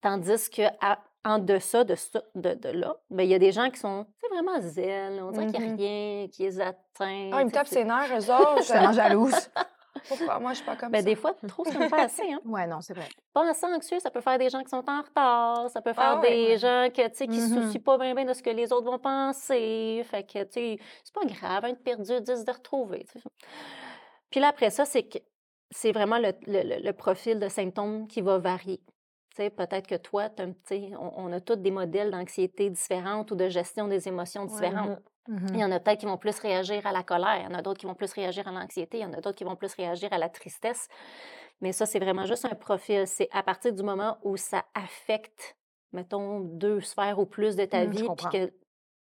Tandis que à- en deçà de, ça, de, de là, ben, il y a des gens qui sont vraiment zen, on dirait qu'il n'y a Mhm. rien qui les atteint. Ah, ils me tapent ses nerfs, eux autres. (laughs) Je suis tellement jalouse. Pourquoi? Moi, je suis pas comme Ben, ça. des fois, trop, ça me fait assez. Hein? (laughs) Ouais, non, c'est vrai. Penser anxieux, ça peut faire des gens qui sont en retard, ça peut faire Ah ouais, des ouais. gens que, qui se Mhm. soucient pas bien de ce que les autres vont penser. Fait que, tu sais, c'est pas grave, un de perdu, dix de retrouver. tu sais. Puis là, après ça, c'est que c'est vraiment le, le- le- le profil de symptômes qui va varier. Peut-être que toi, on, on a tous des modèles d'anxiété différentes ou de gestion des émotions différentes. Mhm. Il y en a peut-être qui vont plus réagir à la colère, il y en a d'autres qui vont plus réagir à l'anxiété, il y en a d'autres qui vont plus réagir à la tristesse. Mais ça, c'est vraiment juste un profil. C'est à partir du moment où ça affecte, mettons, deux sphères ou plus de ta Mmh, je vie, puis que tu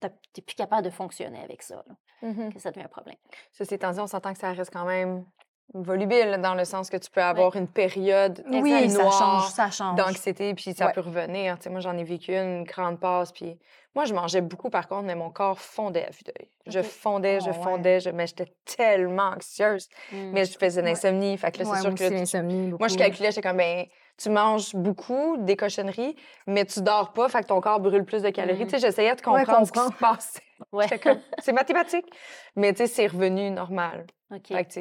n'es plus capable de fonctionner avec ça, là, Mhm. que ça devient un problème. Ceci étant dit, on s'entend que ça reste quand même volubile dans le sens que tu peux avoir une période Oui, ça change, ça change. d'anxiété, puis ça Ouais. peut revenir. Tu sais, moi, j'en ai vécu une grande passe, puis moi, je mangeais beaucoup, par contre, mais mon corps fondait à vue d'œil. Je fondais, je Oh, ouais. fondais, je... mais j'étais tellement anxieuse. Mm. Mais je faisais de l'insomnie, fait que là, c'est sûr que aussi, là, tu- l'insomnie, moi, je calculais, j'étais comme, ben, tu manges beaucoup, des cochonneries, mais tu dors pas, fait que ton corps brûle plus de calories. Mhm. Tu sais, j'essayais de comprendre ce qui se comme, c'est mathématique. Mais tu sais, c'est revenu normal. OK. Fait que,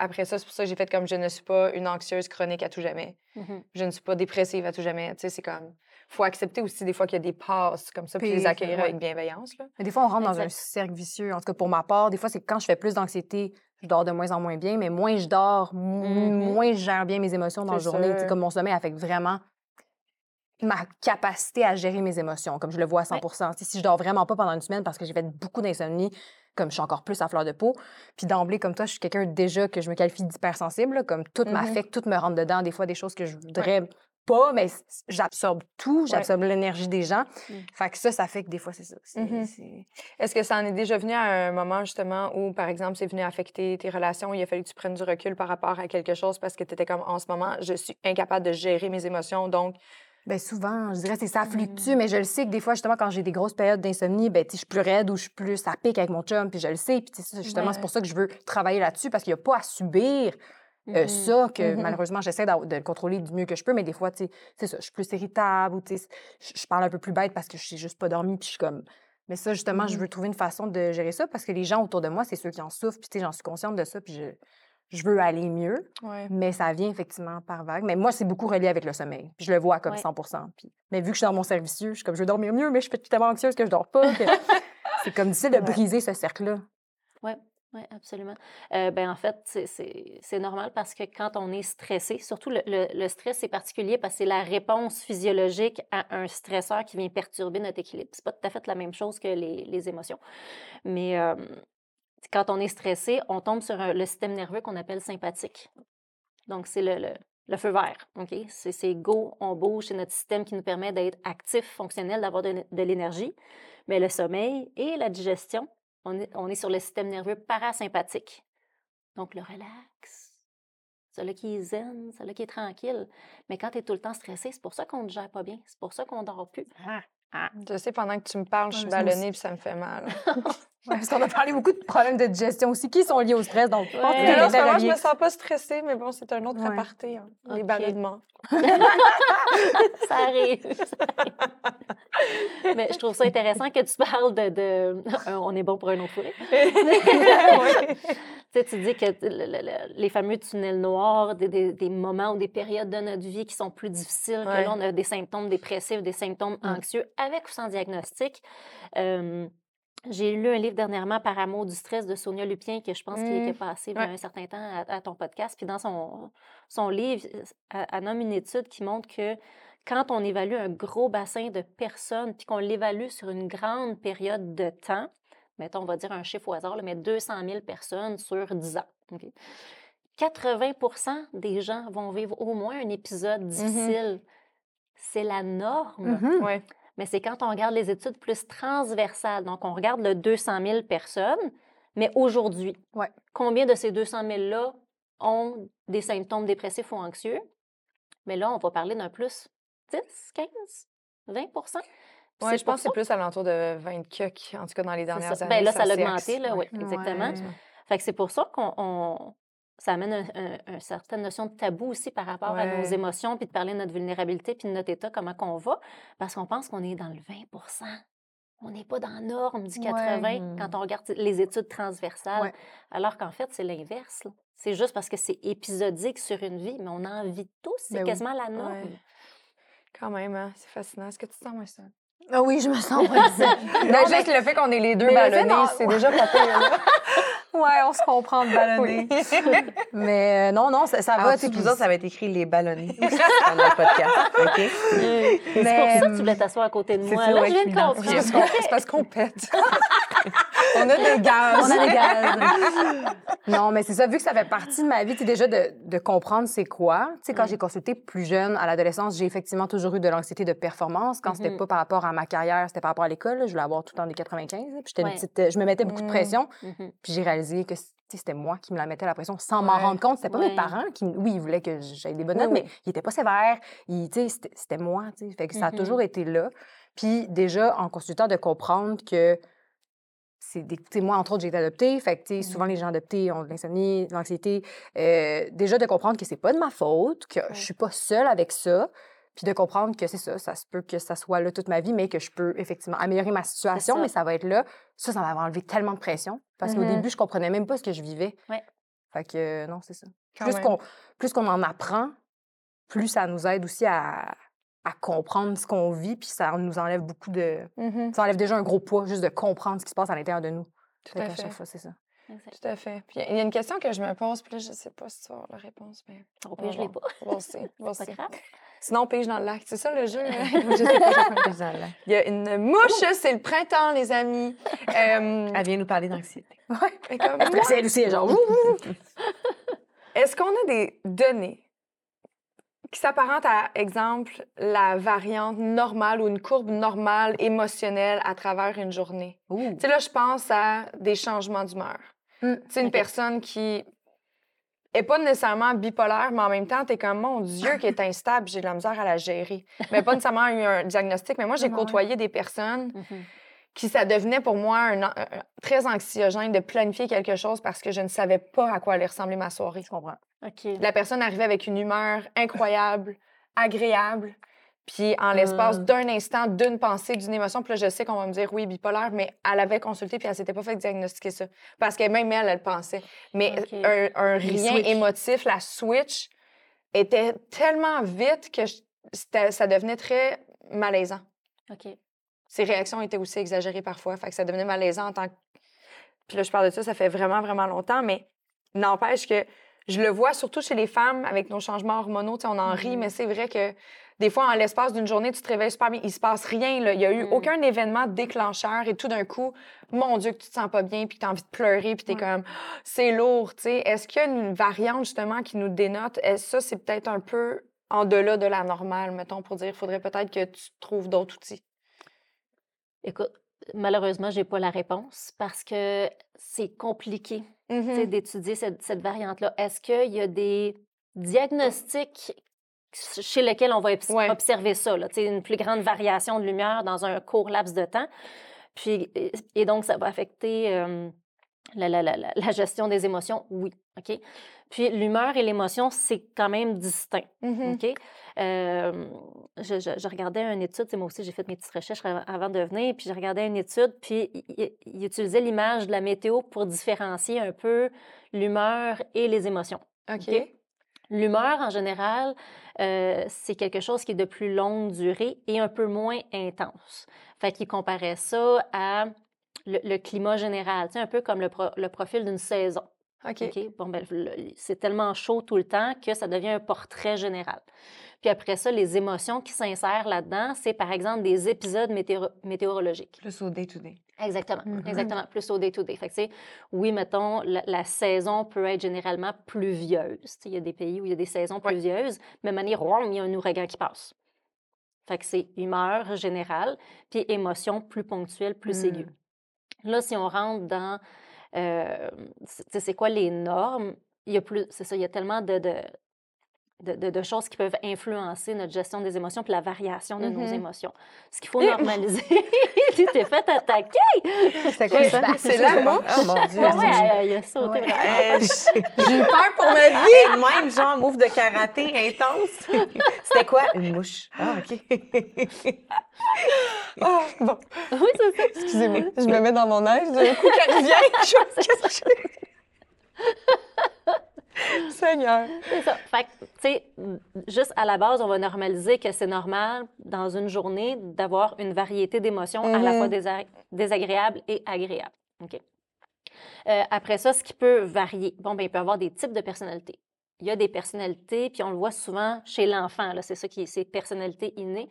après ça, c'est pour ça que j'ai fait comme je ne suis pas une anxieuse chronique à tout jamais. Mhm. Je ne suis pas dépressive à tout jamais. Tu sais, c'est comme, faut accepter aussi des fois qu'il y a des passes comme ça, puis les accueillir ouais. avec bienveillance. Là. Mais des fois, on rentre dans un cercle vicieux. En tout cas, pour ma part, des fois, c'est quand je fais plus d'anxiété, je dors de moins en moins bien, mais moins je dors, Mhm. moins je gère bien mes émotions dans la journée. Comme mon sommeil affecte vraiment ma capacité à gérer mes émotions, comme je le vois à 100 Tu sais, Si je dors vraiment pas pendant une semaine parce que j'ai fait beaucoup d'insomnie, comme je suis encore plus à fleur de peau, puis d'emblée, comme toi, je suis quelqu'un déjà que je me qualifie d'hypersensible, comme tout Mhm. m'affecte, tout me rentre dedans, des fois des choses que je voudrais pas, mais j'absorbe tout, j'absorbe l'énergie des gens. Mm. Fait que ça, ça fait que des fois, c'est ça. Mhm. c'est- Est-ce que ça en est déjà venu à un moment justement où, par exemple, c'est venu affecter tes relations, il a fallu que tu prennes du recul par rapport à quelque chose parce que tu étais comme en ce moment, je suis incapable de gérer mes émotions, donc Ben souvent, je dirais c'est ça Mmh. fluctue, mais je le sais que des fois, justement, quand j'ai des grosses périodes d'insomnie, ben, tu sais, je suis plus raide ou je suis plus à pic avec mon chum, puis je le sais. Puis tu sais, justement, Ouais. c'est pour ça que je veux travailler là-dessus, parce qu'il n'y a pas à subir euh, Mhm. ça, que Mhm. malheureusement, j'essaie de le contrôler du mieux que je peux, mais des fois, tu sais, c'est ça, je suis plus irritable ou tu sais, je parle un peu plus bête parce que je n'ai juste pas dormi, puis je suis comme. Mais ça, justement, je veux trouver une façon de gérer ça parce que les gens autour de moi, c'est ceux qui en souffrent, puis tu sais, j'en suis consciente de ça, puis je, je veux aller mieux. ouais. Mais ça vient effectivement par vague. Mais moi, c'est beaucoup relié avec le sommeil. Puis je le vois comme Ouais. 100 puis... Mais vu que je suis dans mon servicieux, je suis comme, je veux dormir mieux, mais je suis tellement anxieuse que je dors pas. que (laughs) c'est comme difficile de Ouais. briser ce cercle-là. Oui, absolument. Euh, ben, en fait, c'est- normal parce que quand on est stressé, surtout le, le- le stress, c'est particulier parce que c'est la réponse physiologique à un stresseur qui vient perturber notre équilibre. C'est pas tout à fait la même chose que les, les émotions. Mais euh, quand on est stressé, on tombe sur un- le système nerveux qu'on appelle sympathique. Donc, c'est le, le- le feu vert. OK? C'est c'est go, on bouge, c'est notre système qui nous permet d'être actif, fonctionnel, d'avoir de, de l'énergie. Mais le sommeil et la digestion, on est, on est sur le système nerveux parasympathique. Donc, le relax, celui qui est zen, celui qui est tranquille. Mais quand tu es tout le temps stressé, c'est pour ça qu'on ne gère pas bien. C'est pour ça qu'on dort plus. Je sais, pendant que tu me parles, je suis ballonnée puis ça me fait mal. (laughs) Ouais, parce qu'on a parlé beaucoup de problèmes de digestion aussi qui sont liés au stress. Donc, Ouais. tout là, en ce moment, je me sens pas stressée, mais bon, c'est un autre Ouais. aparté, hein, les Ok. ballonnements. (laughs) ça arrive. ça arrive. Mais je trouve ça intéressant que tu parles de. de- Euh, on est bon pour un autre fourré. (laughs) Tu sais, tu dis que t- le- le- le- les fameux tunnels noirs, des, des- des moments ou des périodes de notre vie qui sont plus difficiles, Ouais. que là, on a des symptômes dépressifs, des symptômes Mm. anxieux, avec ou sans diagnostic. Euh, j'ai lu un livre dernièrement, Par amour du stress, de Sonia Lupien, que je pense qu'il Mm. est passé Ouais. un certain temps à, à ton podcast. Puis dans son, son livre, elle, elle nomme une étude qui montre que quand on évalue un gros bassin de personnes, puis qu'on l'évalue sur une grande période de temps, mettons, on va dire un chiffre au hasard, là, mais 200 000 personnes sur 10 ans. OK? 80% des gens vont vivre au moins un épisode difficile. C'est la norme. Ouais. Mais c'est quand on regarde les études plus transversales. Donc, on regarde le 200 000 personnes, mais aujourd'hui, Ouais. combien de ces 200 000-là ont des symptômes dépressifs ou anxieux? Mais là, on va parler d'un plus 10, 15, 20 Puis Ouais, c'est je pense que c'est plus alentour de 20 cucs, en tout cas dans les dernières ça. années. Ben là, ça s'est augmenté, là, oui, ouais. exactement. Ouais. Fait que c'est pour ça qu'on on- ça amène un, un- un certaine notion de tabou aussi par rapport à nos émotions, puis de parler de notre vulnérabilité, puis de notre état, comment qu'on va, parce qu'on pense qu'on est dans le 20% On n'est pas dans la norme du Ouais. 80 quand on regarde les études transversales, Ouais. alors qu'en fait, c'est l'inverse. C'est juste parce que c'est épisodique sur une vie, mais on en vit tous, c'est Ben oui. quasiment la norme. Quand même, hein, c'est fascinant. Est-ce que tu te sens moins seule? Ah oui, je me sens seule. Non, juste le fait qu'on est les deux mais ballonnés, c'est déjà pas pire. (laughs) Ouais, on se comprend de ballonner. Mais euh, non, non, ça, ça va. Alors, tu vous autres, ça va être écrit les ballonnés (laughs) pendant le podcast. OK? C'est Mais, pour ça que euh, tu voulais t'asseoir à côté de c'est moi. Là, je viens de comprendre. C'est c'est parce qu'on pète. On a des gaz. On a des gaz. non, mais c'est ça, vu que ça fait partie de ma vie, déjà de, de comprendre c'est quoi. Tu sais, quand Mm. j'ai consulté plus jeune, à l'adolescence, j'ai effectivement toujours eu de l'anxiété de performance. Quand c'était Mhm. pas par rapport à ma carrière, c'était par rapport à l'école. Je voulais avoir tout le temps des 95. là, Puis j'étais une Ouais. petite, euh, je me mettais beaucoup de Mm. pression. Mhm. Puis j'ai réalisé que c'était moi qui me la mettais la pression sans m'en Ouais. rendre compte. C'était pas Ouais. mes parents qui, oui, ils voulaient que j'aille des bonnes notes, oui. mais ils étaient pas sévères. C'était moi. tu sais. Fait que ça a Mhm. toujours été là. Puis déjà, en consultant, de comprendre que c'est des- moi, entre autres, j'ai été adoptée. Fait que, souvent, les gens adoptés ont de l'insomnie, de l'anxiété. Euh, déjà, de comprendre que c'est pas de ma faute, que je suis pas seule avec ça. Puis de comprendre que c'est ça, ça se peut que ça soit là toute ma vie, mais que je peux effectivement améliorer ma situation, ça. mais ça va être là. Ça, ça m'avait enlevé tellement de pression. Parce qu'au Mhm. début, je comprenais même pas ce que je vivais. Ouais. Fait que, euh, non, c'est ça. Quand Plus même. qu'on, plus qu'on en apprend, plus ça nous aide aussi à, à comprendre ce qu'on vit, puis ça nous enlève beaucoup de... Mhm, Ça enlève déjà un gros poids, juste de comprendre ce qui se passe à l'intérieur de nous. Tout Fait à qu'à fait. chaque fois, c'est ça. Exact. Tout à fait. Puis il y a une question que je me pose, puis là, je sais pas si tu vas avoir la réponse, mais Au on pire, je l'ai pas. On va aussi. on va C'est aussi. pas grave. Sinon, on pige dans le lac. C'est ça le jeu? (laughs) hein? je sais pas, je sais pas. Il y a une mouche, c'est le printemps, les amis. (laughs) Euh, Elle vient nous parler d'anxiété. mais comme c'est genre... Est-ce qu'on a des données qui s'apparente à, exemple, la variante normale ou une courbe normale émotionnelle à travers une journée. Tu sais, là, je pense à des changements d'humeur. Mm. Tu sais, une personne qui est pas nécessairement bipolaire, mais en même temps, tu es comme, mon Dieu, qui est instable, j'ai de la misère à la gérer. Mais pas nécessairement eu un diagnostic, mais moi, j'ai (laughs) côtoyé des personnes Mhm. qui ça devenait pour moi un, an- un- très anxiogène de planifier quelque chose parce que je ne savais pas à quoi allait ressembler ma soirée. Je comprends. La personne arrivait avec une humeur incroyable, agréable, puis en l'espace Mm. d'un instant, d'une pensée, d'une émotion, puis là, je sais qu'on va me dire oui, bipolaire, mais elle avait consulté puis elle s'était pas fait diagnostiquer ça. Parce que même elle, elle pensait. Mais OK. un, un rien émotif, la switch, était tellement vite que je- ça devenait très malaisant. OK. Ses réactions étaient aussi exagérées parfois, fait que ça devenait malaisant en tant que... Puis là, je parle de ça, ça fait vraiment, vraiment longtemps, mais n'empêche que je le vois surtout chez les femmes avec nos changements hormonaux, tu sais, on en rit, Mhm. mais c'est vrai que des fois, en l'espace d'une journée, tu te réveilles super bien, il se passe rien, là. il y a eu Mhm. aucun événement déclencheur et tout d'un coup, mon Dieu, que tu te sens pas bien, puis que tu as envie de pleurer, puis tu es Ouais. comme, Ah, c'est lourd, tu sais. Est-ce qu'il y a une variante justement qui nous dénote? Est-ce ça, c'est peut-être un peu en delà de la normale, mettons, pour dire, il faudrait peut-être que tu trouves d'autres outils. Écoute, malheureusement, j'ai pas la réponse parce que c'est compliqué Mhm. sais, d'étudier cette, cette variante-là. Est-ce qu'il y a des diagnostics chez lesquels on va Ouais. observer ça, là, une plus grande variation de lumière dans un court laps de temps? Puis, et, donc, ça va affecter euh, la, la- la- la- la gestion des émotions? Oui. OK? Puis, l'humeur et l'émotion, c'est quand même distinct. Mhm. OK? Euh, je, je- je regardais une étude, moi aussi j'ai fait mes petites recherches av- avant de venir, puis je regardais une étude, puis il, il- il utilisait l'image de la météo pour différencier un peu l'humeur et les émotions. OK. L'humeur, en général, euh, c'est quelque chose qui est de plus longue durée et un peu moins intense. Fait qu'il comparait ça à le, le climat général, un peu comme le, pro- le profil d'une saison. OK. OK? Bon, ben, c'est tellement chaud tout le temps que ça devient un portrait général. Puis après ça, les émotions qui s'insèrent là-dedans, c'est par exemple des épisodes météoro- météorologiques. Plus au day-to-day. Exactement, Mhm. exactement, plus au day-to-day. Fait que, oui, mettons, la, la saison peut être généralement pluvieuse. Il y a des pays où il y a des saisons Ouais. pluvieuses, mais manière, il y a un ouragan qui passe. Fait que c'est humeur générale, puis émotion plus ponctuelle, plus Mm. aiguë. Là, si on rentre dans, sais, c'est quoi les normes, il y a plus, c'est ça, il y a tellement de, de, de, de- de choses qui peuvent influencer notre gestion des émotions puis la variation de nos Mhm. émotions. Ce qu'il faut normaliser. (laughs) tu t'es fait attaquer! C'était quoi ça? C'est la mouche. Oh mon Dieu. Ouais, ouais, il a sauté. Ouais. vraiment. Euh, (laughs) j'ai eu peur pour ma vie. Même, genre, move de karaté intense. (laughs) C'était quoi? Une mouche. Ah, OK. Ah, bon, Oui, c'est ça. excusez-moi. Je me mets dans mon aise. D'un coup, qu'elle revient, je je- (laughs) Seigneur. C'est ça. Fait que, tu sais, juste à la base, on va normaliser que c'est normal dans une journée d'avoir une variété d'émotions à la fois désa- désagréables et agréables. OK? Euh, après ça, ce qui peut varier, bon, ben, il peut y avoir des types de personnalités. Il y a des personnalités, puis on le voit souvent chez l'enfant, là, c'est ça qui est, c'est personnalité innée.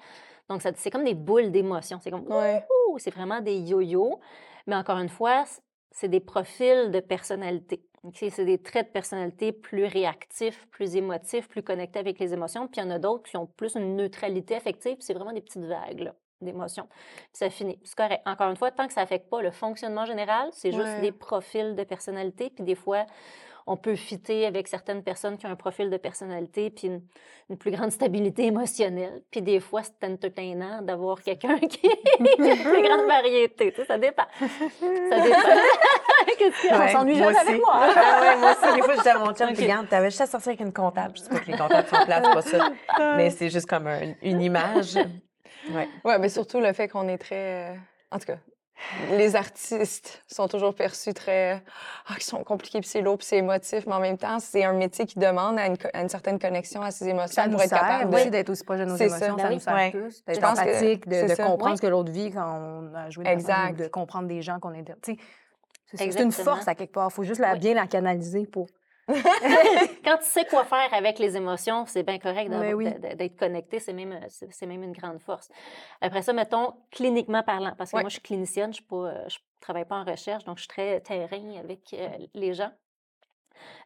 Donc, c'est comme des boules d'émotions. C'est comme, Ouais. Ouh, c'est vraiment des yo-yo. Mais encore une fois, c'est des profils de personnalité. C'est des traits de personnalité plus réactifs, plus émotifs, plus connectés avec les émotions. Puis il y en a d'autres qui ont plus une neutralité affective. puis C'est vraiment des petites vagues d'émotions. Puis ça finit. C'est correct. Encore une fois, tant que ça n'affecte pas le fonctionnement général, c'est juste Ouais. des profils de personnalité. Puis des fois, on peut fitter avec certaines personnes qui ont un profil de personnalité puis une, une plus grande stabilité émotionnelle. Puis des fois, c'est entertainant d'avoir quelqu'un (laughs) qui a une plus grande variété. Tu sais, ça dépend. Ça dépend. (laughs) Qu'est-ce qu'il y a? Ouais, on s'ennuie moi jamais avec aussi. moi. hein? Ah ouais, moi aussi, des fois, je dis à mon chum, Ok. regarde, t'avais juste à sortir avec une comptable. Je sais pas que les comptables sont plates, c'est pas ça. Mais c'est juste comme un- une image. Ouais. Ouais, mais surtout le fait qu'on est très. euh, En tout cas, les artistes sont toujours perçus très. Ah, ils sont compliqués, puis c'est lourd, puis c'est émotif, mais en même temps, c'est un métier qui demande à une, co- à une certaine connexion à ses émotions Ça nous pour être sert capable aussi de. d'être aussi proche de nos C'est ça. émotions. Ça oui. nous sert Ouais. tous. Je D'être pense que empathique, de, ça. comprendre Oui. ce que l'autre vit quand on a joué une personne, Exact. de comprendre des gens qu'on est... Tu sais, c'est une force à quelque part. Il faut juste la, Oui. bien la canaliser pour... (laughs) Quand tu sais quoi faire avec les émotions, c'est bien correct oui. d'être connecté. C'est même, même une grande force. Après ça, mettons, cliniquement parlant, parce que moi, je suis clinicienne, je ne travaille pas en recherche, donc je suis très terrain avec euh, les gens.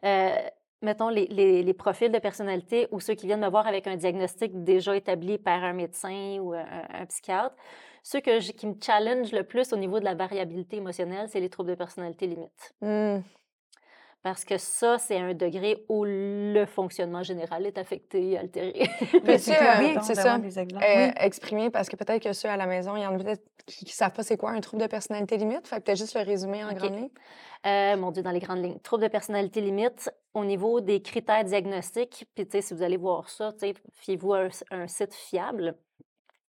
Euh, mettons, les, les- les profils de personnalité ou ceux qui viennent me voir avec un diagnostic déjà établi par un médecin ou un, un psychiatre, ceux que qui me challenge le plus au niveau de la variabilité émotionnelle, c'est les troubles de personnalité limite. Hmm. Parce que ça, c'est un degré où le fonctionnement général est affecté, altéré. (laughs) Peux-tu, c'est euh, oui, c'est c'est ça. Euh, exprimer parce que peut-être que ceux à la maison, il y en a peut-être qui ne savent pas c'est quoi un trouble de personnalité limite. Fait que peut-être juste le résumer en Ok. grande ligne. Euh, mon Dieu, dans les grandes lignes. Trouble de personnalité limite, au niveau des critères diagnostiques, puis tu sais, si vous allez voir ça, fiez-vous à un, s- un site fiable.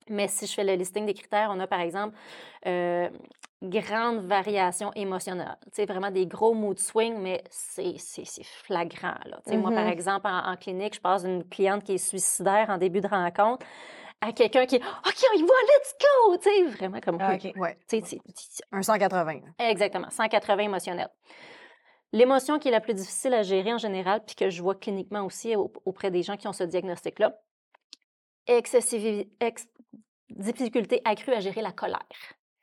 Mais si je fais le listing des critères, on a par exemple euh, grande variation émotionnelle. Sais, vraiment des gros mood swings, mais c'est c'est- c'est flagrant. Là. Moi, par Mhm. exemple, en, en clinique, je passe d'une cliente qui est suicidaire en début de rencontre à quelqu'un qui est OK, on y va, let's go! Tu sais, vraiment comme. Ah, oui. OK. Ouais. Tu sais, c'est- c'est- Un 180. Exactement, 180 émotionnel. L'émotion qui est la plus difficile à gérer en général, puis que je vois cliniquement aussi au- auprès des gens qui ont ce diagnostic-là, excessivi- ex- difficulté accrue à gérer la colère.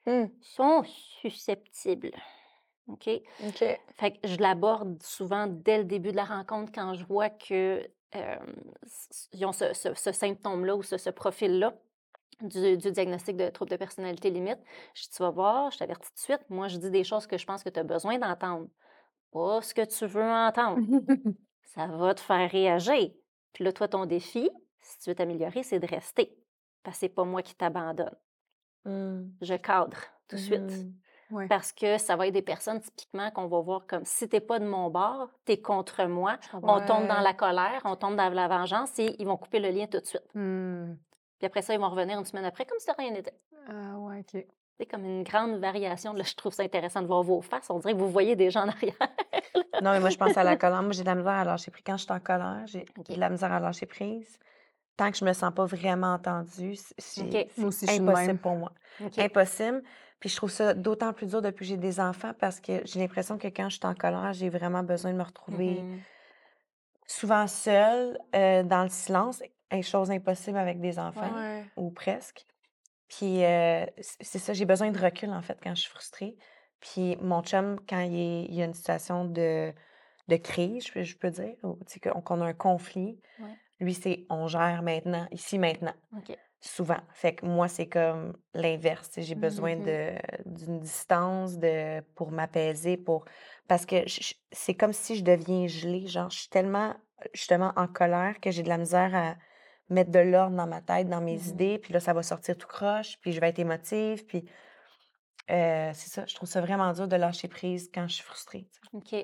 Hmm. sont susceptibles. OK? OK. Fait que je l'aborde souvent dès le début de la rencontre quand je vois que euh, ils ont ce, ce- ce symptôme-là ou ce, ce profil-là du, du diagnostic de trouble de personnalité limite. Je dis, tu vas voir, je t'avertis tout de suite. Moi, je dis des choses que je pense que tu as besoin d'entendre. Pas ce que tu veux entendre. (laughs) Ça va te faire réagir. Puis là, toi, ton défi, si tu veux t'améliorer, c'est de rester. Parce que c'est pas moi qui t'abandonne. Mm. Je cadre tout de suite. Ouais. Parce que ça va être des personnes typiquement qu'on va voir comme si t'es pas de mon bord, t'es contre moi, on tombe dans la colère, on tombe dans la vengeance et ils vont couper le lien tout de suite. Hmm. Puis après ça, ils vont revenir une semaine après comme si de rien n'était. Ah, ouais, OK. C'est comme une grande variation. Là, je trouve ça intéressant de voir vos faces. On dirait que vous voyez des gens en arrière. Non, mais moi, je pense à la (laughs) colère. Moi, j'ai de la misère à lâcher prise. Quand je suis en colère, j'ai de la misère à lâcher prise. Tant que je me sens pas vraiment entendue, c'est impossible pour moi. Impossible. Puis je trouve ça d'autant plus dur depuis que j'ai des enfants parce que j'ai l'impression que quand je suis en colère, j'ai vraiment besoin de me retrouver Mhm. souvent seule, euh, dans le silence, une chose impossible avec des enfants, Ouais. ou presque. Puis euh, c'est ça, j'ai besoin de recul en fait quand je suis frustrée. Puis mon chum, quand il, est- il y a une situation de, de crise, je, peux- je peux dire, ou qu'on a un conflit, Ouais. Lui, c'est on gère maintenant, ici, maintenant, souvent. Fait que moi, c'est comme l'inverse. J'ai besoin Mhm. de d'une distance de, pour m'apaiser, pour parce que c'est comme si je deviens gelée. Genre, je suis tellement justement en colère que j'ai de la misère à mettre de l'ordre dans ma tête, dans mes Mhm. idées, puis là, ça va sortir tout croche, puis je vais être émotive, puis euh, c'est ça, je trouve ça vraiment dur de lâcher prise quand je suis frustrée. OK.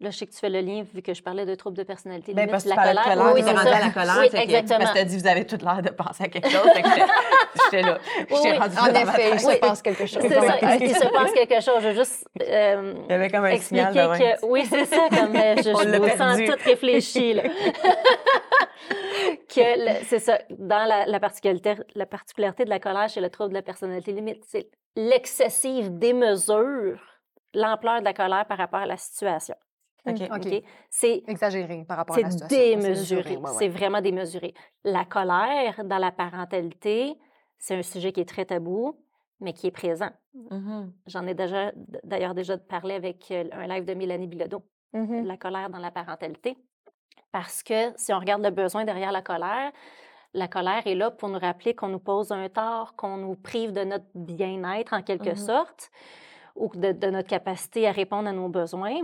Là, je sais que tu fais le lien vu que je parlais de troubles de personnalité Ben, limite, parce que la tu parlais de colère. colère, Oui, c'est rendu ça. à la colère, Oui, que- exactement. parce que t'as dit, vous avez toute l'air de penser à quelque chose, fait que j'étais (laughs) là, Oui, oui. En là dans ma effet, il se passe quelque chose. C'est ça, il, se passe quelque chose. Je veux juste euh, Il y avait comme un expliquer signal que... Oui, c'est ça, comme euh, je, (laughs) On je vous sens toute réfléchie. là. (laughs) que c'est ça, dans la, la, particularité, la particularité de la colère chez le trouble de la personnalité limite, c'est l'excessive démesure, l'ampleur de la colère par rapport à la situation. OK. OK. OK? C'est Exagéré par rapport à la c'est situation. ouais, démesuré. ouais, ouais. C'est vraiment démesuré. La colère dans la parentalité, c'est un sujet qui est très tabou, mais qui est présent. Mhm. J'en ai déjà, d'ailleurs déjà parlé avec un live de Mélanie Bilodeau, Mhm. la colère dans la parentalité. Parce que si on regarde le besoin derrière la colère, la colère est là pour nous rappeler qu'on nous pose un tort, qu'on nous prive de notre bien-être en quelque Mhm. sorte, ou de, de notre capacité à répondre à nos besoins.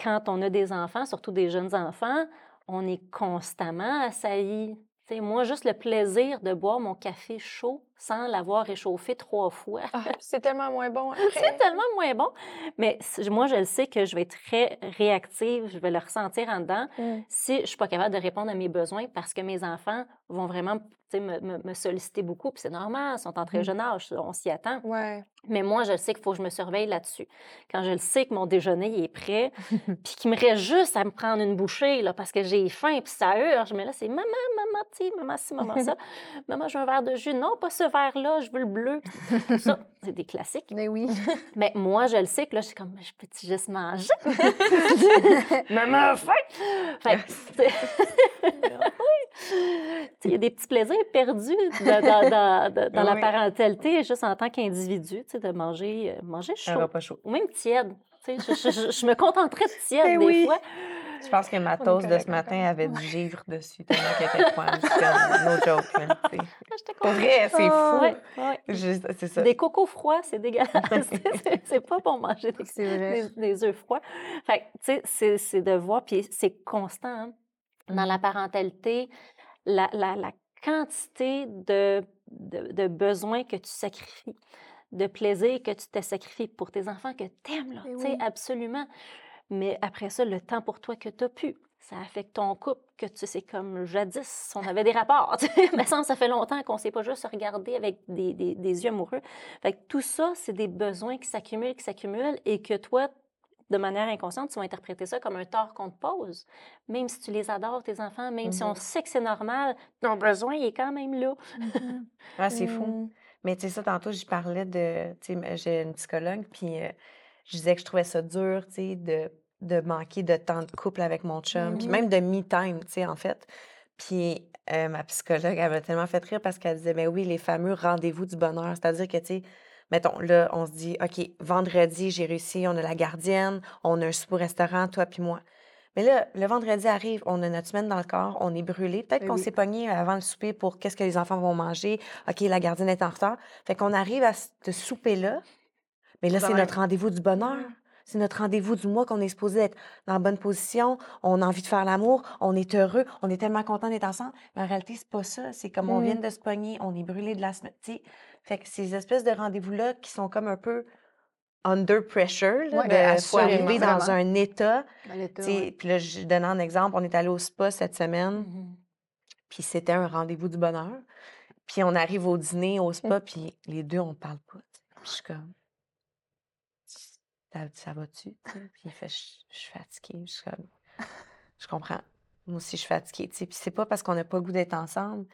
Quand on a des enfants, surtout des jeunes enfants, on est constamment assailli. Tu sais, moi, juste le plaisir de boire mon café chaud sans l'avoir réchauffé trois fois. Ah, c'est tellement moins bon (laughs) C'est tellement moins bon. Mais si- moi, je le sais que je vais être très réactive, je vais le ressentir en dedans Mm. si je suis pas capable de répondre à mes besoins parce que mes enfants vont vraiment me, me- me solliciter beaucoup. Puis c'est normal, ils sont en très Mm. jeune âge, on s'y attend. Ouais. Mais moi, je sais qu'il faut que je me surveille là-dessus. Quand je le sais que mon déjeuner il est prêt, (laughs) puis qu'il me reste juste à me prendre une bouchée là, parce que j'ai faim, puis ça urge, mais là, c'est maman, maman, maman ci, maman ça. (laughs) maman, je veux un verre de jus. Non, pas ce verre-là, je veux le bleu. ça, (laughs) c'est des classiques. Mais oui. (laughs) Mais moi, je le sais que là, je suis comme, je peux-tu juste manger? (laughs) Maman faim! Fait Il y a des petits plaisirs perdus dans, dans- dans- dans- dans la parentalité, juste en tant qu'individu, tu sais, de manger, euh, manger Un chaud. repas chaud. Ou même tiède. Je, je- je- je me contenterais de tiède des oui. fois. Je pense que ma toast de ce matin avait du givre dessus, tellement qu'elle était froide. No joke, te (laughs) Pour vrai, c'est fou. Ouais, ouais. Je- C'est ça. Des cocos froids, c'est dégueulasse. (laughs) (laughs) C'est- pas pour manger des, œufs froids. Fait tu sais, c'est- de voir, puis c'est constant. hein. Dans la parentalité, la, la- la quantité de, de, de besoins que tu sacrifies, de plaisir que tu te sacrifies pour tes enfants que tu aimes, là, oui. absolument. Mais après ça, le temps pour toi que tu as pu, ça affecte ton couple, que tu sais, comme jadis, on avait des rapports. semble (laughs) que ça fait longtemps qu'on ne s'est pas juste regardé avec des, des- des yeux amoureux. Fait que tout ça, c'est des besoins qui s'accumulent, qui s'accumulent et que toi, de manière inconsciente, tu vas interpréter ça comme un tort qu'on te pose. Même si tu les adores, tes enfants, même si on Mhm. sait que c'est normal, ton besoin, il est quand même là. Ah, c'est fou. Mm. Mais tu sais, ça, tantôt, je parlais de. Tu sais, j'ai une psychologue, puis euh, je disais que je trouvais ça dur, tu sais, de, de manquer de temps de couple avec mon chum, puis Mhm. même de me-time, tu sais, en fait. Puis euh, ma psychologue, elle m'a tellement fait rire parce qu'elle disait, ben oui, les fameux rendez-vous du bonheur. C'est-à-dire que, tu sais, mettons, là, on se dit, OK, vendredi, j'ai réussi, on a la gardienne, on a un souper au restaurant, toi puis moi. Mais là, le vendredi arrive, on a notre semaine dans le corps, on est brûlé. Peut-être Ben qu'on s'est pogné avant le souper pour qu'est-ce que les enfants vont manger. OK, la gardienne est en retard. Fait qu'on arrive à ce souper-là. Mais là, c'est notre rendez-vous du bonheur. C'est notre rendez-vous du mois qu'on est supposé être dans la bonne position. On a envie de faire l'amour. On est heureux. On est tellement content d'être ensemble. Mais en réalité, c'est pas ça. C'est comme on vient de se pogner. On est brûlé de la semaine. Fait que ces espèces de rendez-vous-là qui sont comme un peu under pressure, là, Ouais, de- faut arriver dans vraiment. un état ouais. Puis là, je donne un exemple. On est allé au spa cette semaine, Mhm. puis c'était un rendez-vous du bonheur. Puis on arrive au dîner, au spa, puis les deux, on parle pas. je suis comme, ça, va-tu? Puis il fait, je suis fatiguée. Je suis comme, je comprends. Moi aussi, je suis fatiguée. tu sais. Puis c'est pas parce qu'on n'a pas le goût d'être ensemble.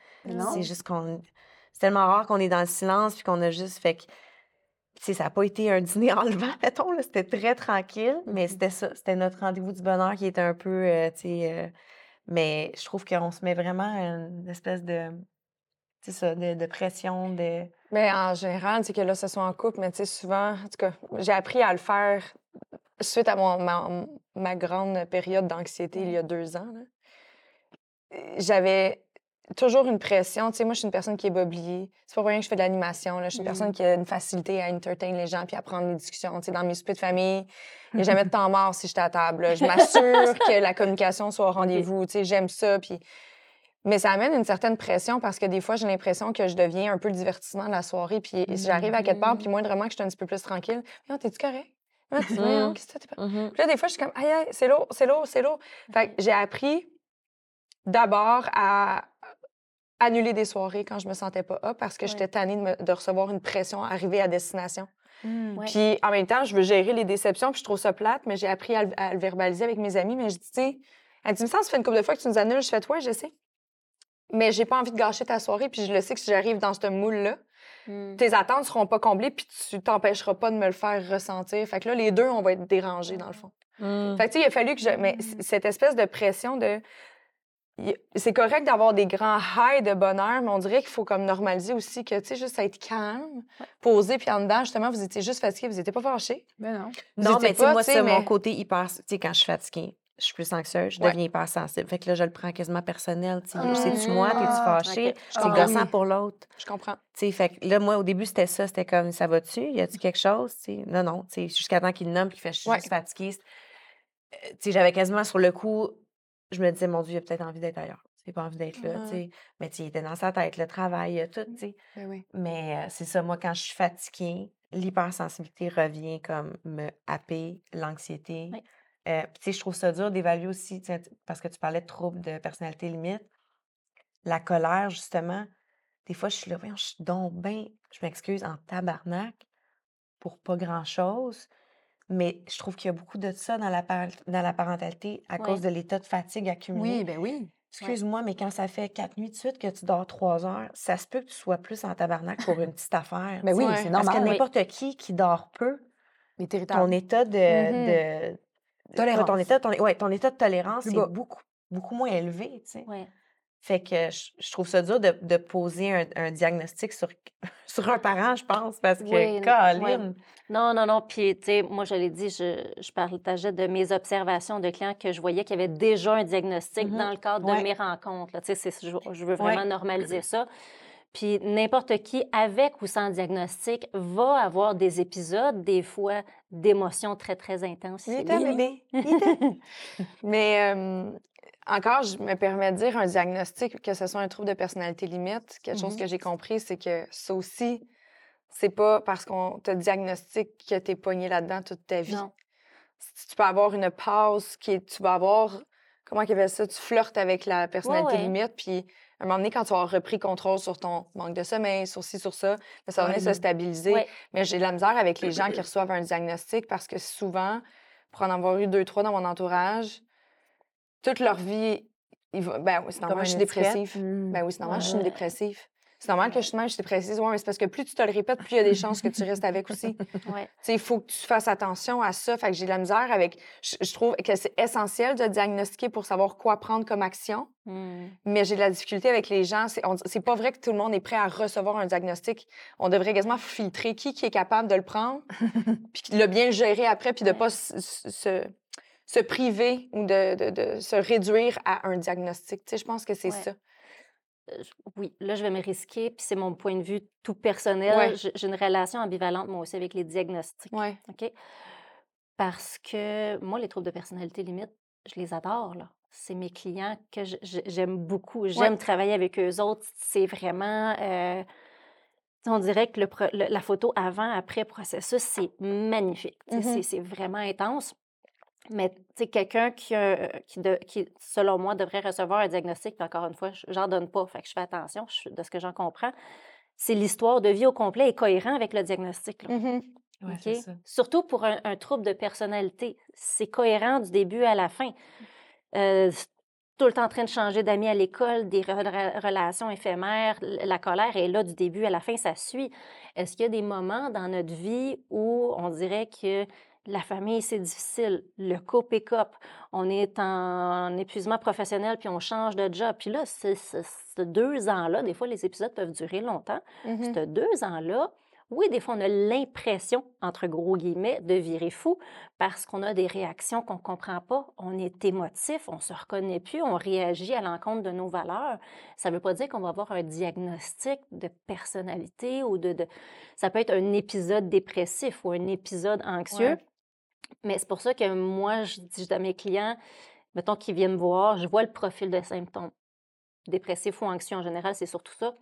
C'est juste qu'on. C'est tellement rare qu'on est dans le silence, puis qu'on a juste fait que. Sais, ça n'a pas été un dîner (laughs) enlevant, mettons. C'était très tranquille, mais c'était ça. C'était notre rendez-vous du bonheur qui était un peu, euh, tu sais... euh, mais je trouve qu'on se met vraiment une espèce de... Sais ça, de, de pression, de... Mais en général, c'est que là, ce soit en couple, mais tu sais, souvent, en tout cas, j'ai appris à le faire suite à mon, ma, ma grande période d'anxiété il y a deux ans. J'avais toujours une pression. Tu sais, moi, je suis une personne qui est boblier. C'est pas pour rien que je fais de l'animation. Je suis une Mhm. personne qui a une facilité à entertain les gens puis à prendre les discussions. Tu sais, dans mes soupers de famille, il n'y a jamais de (laughs) temps mort si j'étais à table. là. Je m'assure que la communication soit au rendez-vous. Tu sais, j'aime ça. Puis mais ça amène une certaine pression parce que des fois, j'ai l'impression que je deviens un peu le divertissement de la soirée. Puis j'arrive à quelque part, puis moindrement que je suis un petit peu plus tranquille. Non, t'es-tu correct? Ah, tu- voyons, qu'est-ce que t'es pas- Mhm. Puis là, des fois, je suis comme, aïe, aïe, c'est lourd, c'est lourd, c'est lourd. Fait que j'ai appris d'abord à annuler des soirées quand je me sentais pas up parce que Ouais. j'étais tannée de, me- de recevoir une pression arrivée à destination. Ouais. Puis en même temps, je veux gérer les déceptions, puis je trouve ça plate, mais j'ai appris à, le- à le verbaliser avec mes amis. Mais je dis, tu sais, elle dit, me semble, ça fait une couple de fois que tu nous annules. Je fais, toi, je sais. Mais j'ai pas envie de gâcher ta soirée, puis je le sais que si j'arrive dans ce moule-là, Mm. tes attentes seront pas comblées, puis tu t'empêcheras pas de me le faire ressentir. Fait que là, les deux, on va être dérangés, dans le fond. Mm. Fait que, tu sais, il a fallu que je. Mais c- cette espèce de pression de. C'est correct d'avoir des grands highs de bonheur, mais on dirait qu'il faut comme normaliser aussi que, tu sais, juste être calme, posé, puis en dedans, justement, vous étiez juste fatigué, vous n'étiez pas fâché. Ben non. Vous Non, mais tu sais, moi, c'est mon côté hyper... Tu sais, quand je suis fatiguée, je suis plus anxieuse, je Ouais. deviens hyper sensible. Fait que là, je le prends quasiment personnel. C'est-tu moi? T'es-tu Ah, fâché? ok. C'est Ah, gossant pour l'autre. Je comprends. Fait que là, moi, au début, c'était ça. C'était comme, ça va-tu? Y a-tu quelque chose? Non, non. Jusqu'à temps qu'il nomme puis qu'il fait, je suis Ouais. juste fatiguée. Euh, j'avais quasiment sur le coup, je me disais, mon Dieu, il a peut-être envie d'être ailleurs. Il n'a pas envie d'être là, tu sais. Mais tu était dans sa tête, le travail, tout, tu sais. Ben oui. Mais euh, c'est ça, moi, quand je suis fatiguée, l'hypersensibilité revient comme me happer, l'anxiété. Oui. Euh, puis, tu sais, je trouve ça dur d'évaluer aussi, parce que tu parlais de troubles de personnalité limite. La colère, justement, des fois, je suis là, voyons, je suis donc bien, je m'excuse, en tabarnak pour pas grand-chose. Mais je trouve qu'il y a beaucoup de ça dans la, par- dans la parentalité à Ouais. cause de l'état de fatigue accumulé. Oui, ben oui. Excuse-moi, mais quand ça fait quatre nuits de suite que tu dors trois heures, ça se peut que tu sois plus en tabarnak pour une petite affaire. Ben tu oui. Ouais. c'est Parce que normal. oui. n'importe qui qui dort peu, Mais ton état de, Mhm. de- pas Tolérance. ton état, ton, ouais, ton état de tolérance est beaucoup, beaucoup moins élevé. tu sais. Ouais. Fait que je, trouve ça dur de, de poser un, un diagnostic sur, (laughs) sur un parent, je pense, parce que, Oui, Caroline, Non, non, non. Puis, tu sais, moi, je l'ai dit, je, je partageais de mes observations de clients que je voyais qu'il y avait déjà un diagnostic Mhm. dans le cadre Ouais. de mes rencontres. là. Tu sais, je veux vraiment normaliser ça. Puis, n'importe qui, avec ou sans diagnostic, va avoir des épisodes, des fois, d'émotions très, très intenses. Il bébé. (laughs) Mais euh, encore, je me permets de dire un diagnostic, que ce soit un trouble de personnalité limite. Quelque chose Mhm. que j'ai compris, c'est que ça aussi, c'est pas parce qu'on te diagnostique que tu es pogné là-dedans toute ta vie. Non. Tu peux avoir une pause qui est, tu vas avoir, comment ils appellent ça, tu flirtes avec la personnalité ouais. limite, puis à un moment donné, quand tu avoir repris contrôle sur ton manque de sommeil, sur ci, sur ça, ben, ça va venir se stabiliser. Mais j'ai de la misère avec les gens qui (clears throat) reçoivent un diagnostic parce que souvent, pour en avoir eu deux, trois dans mon entourage, toute leur vie, ils vont- ben oui, c'est normal, je suis dépressive. Ben oui, c'est normal, je suis une Ouais. dépressive. C'est normal que même, je suis dépressive. Ouais, mais c'est parce que plus tu te le répètes, plus il y a des chances que tu restes avec aussi. (laughs) Tu Ouais. sais, il faut que tu fasses attention à ça. Fait que j'ai de la misère avec. Je, je trouve que c'est essentiel de diagnostiquer pour savoir quoi prendre comme action. Hmm. Mais j'ai de la difficulté avec les gens. C'est pas vrai que tout le monde est prêt à recevoir un diagnostic. On devrait quasiment filtrer qui, qui est capable de le prendre, (laughs) puis de le bien gérer après, puis de Ouais. pas se, se- se- se priver ou de, de- de se réduire à un diagnostic. Tu sais, je pense que c'est Ouais. ça. Euh, Oui, là, je vais me risquer, puis c'est mon point de vue tout personnel. Ouais. J'ai une relation ambivalente, moi aussi, avec les diagnostics. Ouais. OK? Parce que moi, les troubles de personnalité limite, je les adore, là. C'est mes clients que j'aime beaucoup. J'aime travailler avec eux autres. C'est vraiment. euh, on dirait que le pro- le- la photo avant-après processus, c'est magnifique. Mhm. c'est- C'est vraiment intense. Mais sais, quelqu'un qui, a- qui, de- qui, selon moi, devrait recevoir un diagnostic, puis encore une fois, je- j'en donne pas, fait que je fais attention je- de ce que j'en comprends. C'est l'histoire de vie au complet est cohérent avec le diagnostic. là. Ouais, c'est ça. Surtout pour un, un trouble de personnalité. C'est cohérent du début à la fin. Euh, tout le temps en train de changer d'amis à l'école, des re- relations éphémères, la colère est là du début à la fin, ça suit. Est-ce qu'il y a des moments dans notre vie où on dirait que la famille, c'est difficile, le couple est cop, on est en épuisement professionnel, puis on change de job. Puis là, ces deux ans-là, des fois, les épisodes peuvent durer longtemps. Mhm. Ces deux ans-là, oui, des fois, on a l'impression, entre gros guillemets, de virer fou parce qu'on a des réactions qu'on ne comprend pas. On est émotif, on ne se reconnaît plus, on réagit à l'encontre de nos valeurs. Ça ne veut pas dire qu'on va avoir un diagnostic de personnalité ou de, de- Ça peut être un épisode dépressif ou un épisode anxieux. Ouais. Mais c'est pour ça que moi, je dis à mes clients, mettons qu'ils viennent voir, je vois le profil de symptômes. Dépressif ou anxieux en général, c'est surtout ça.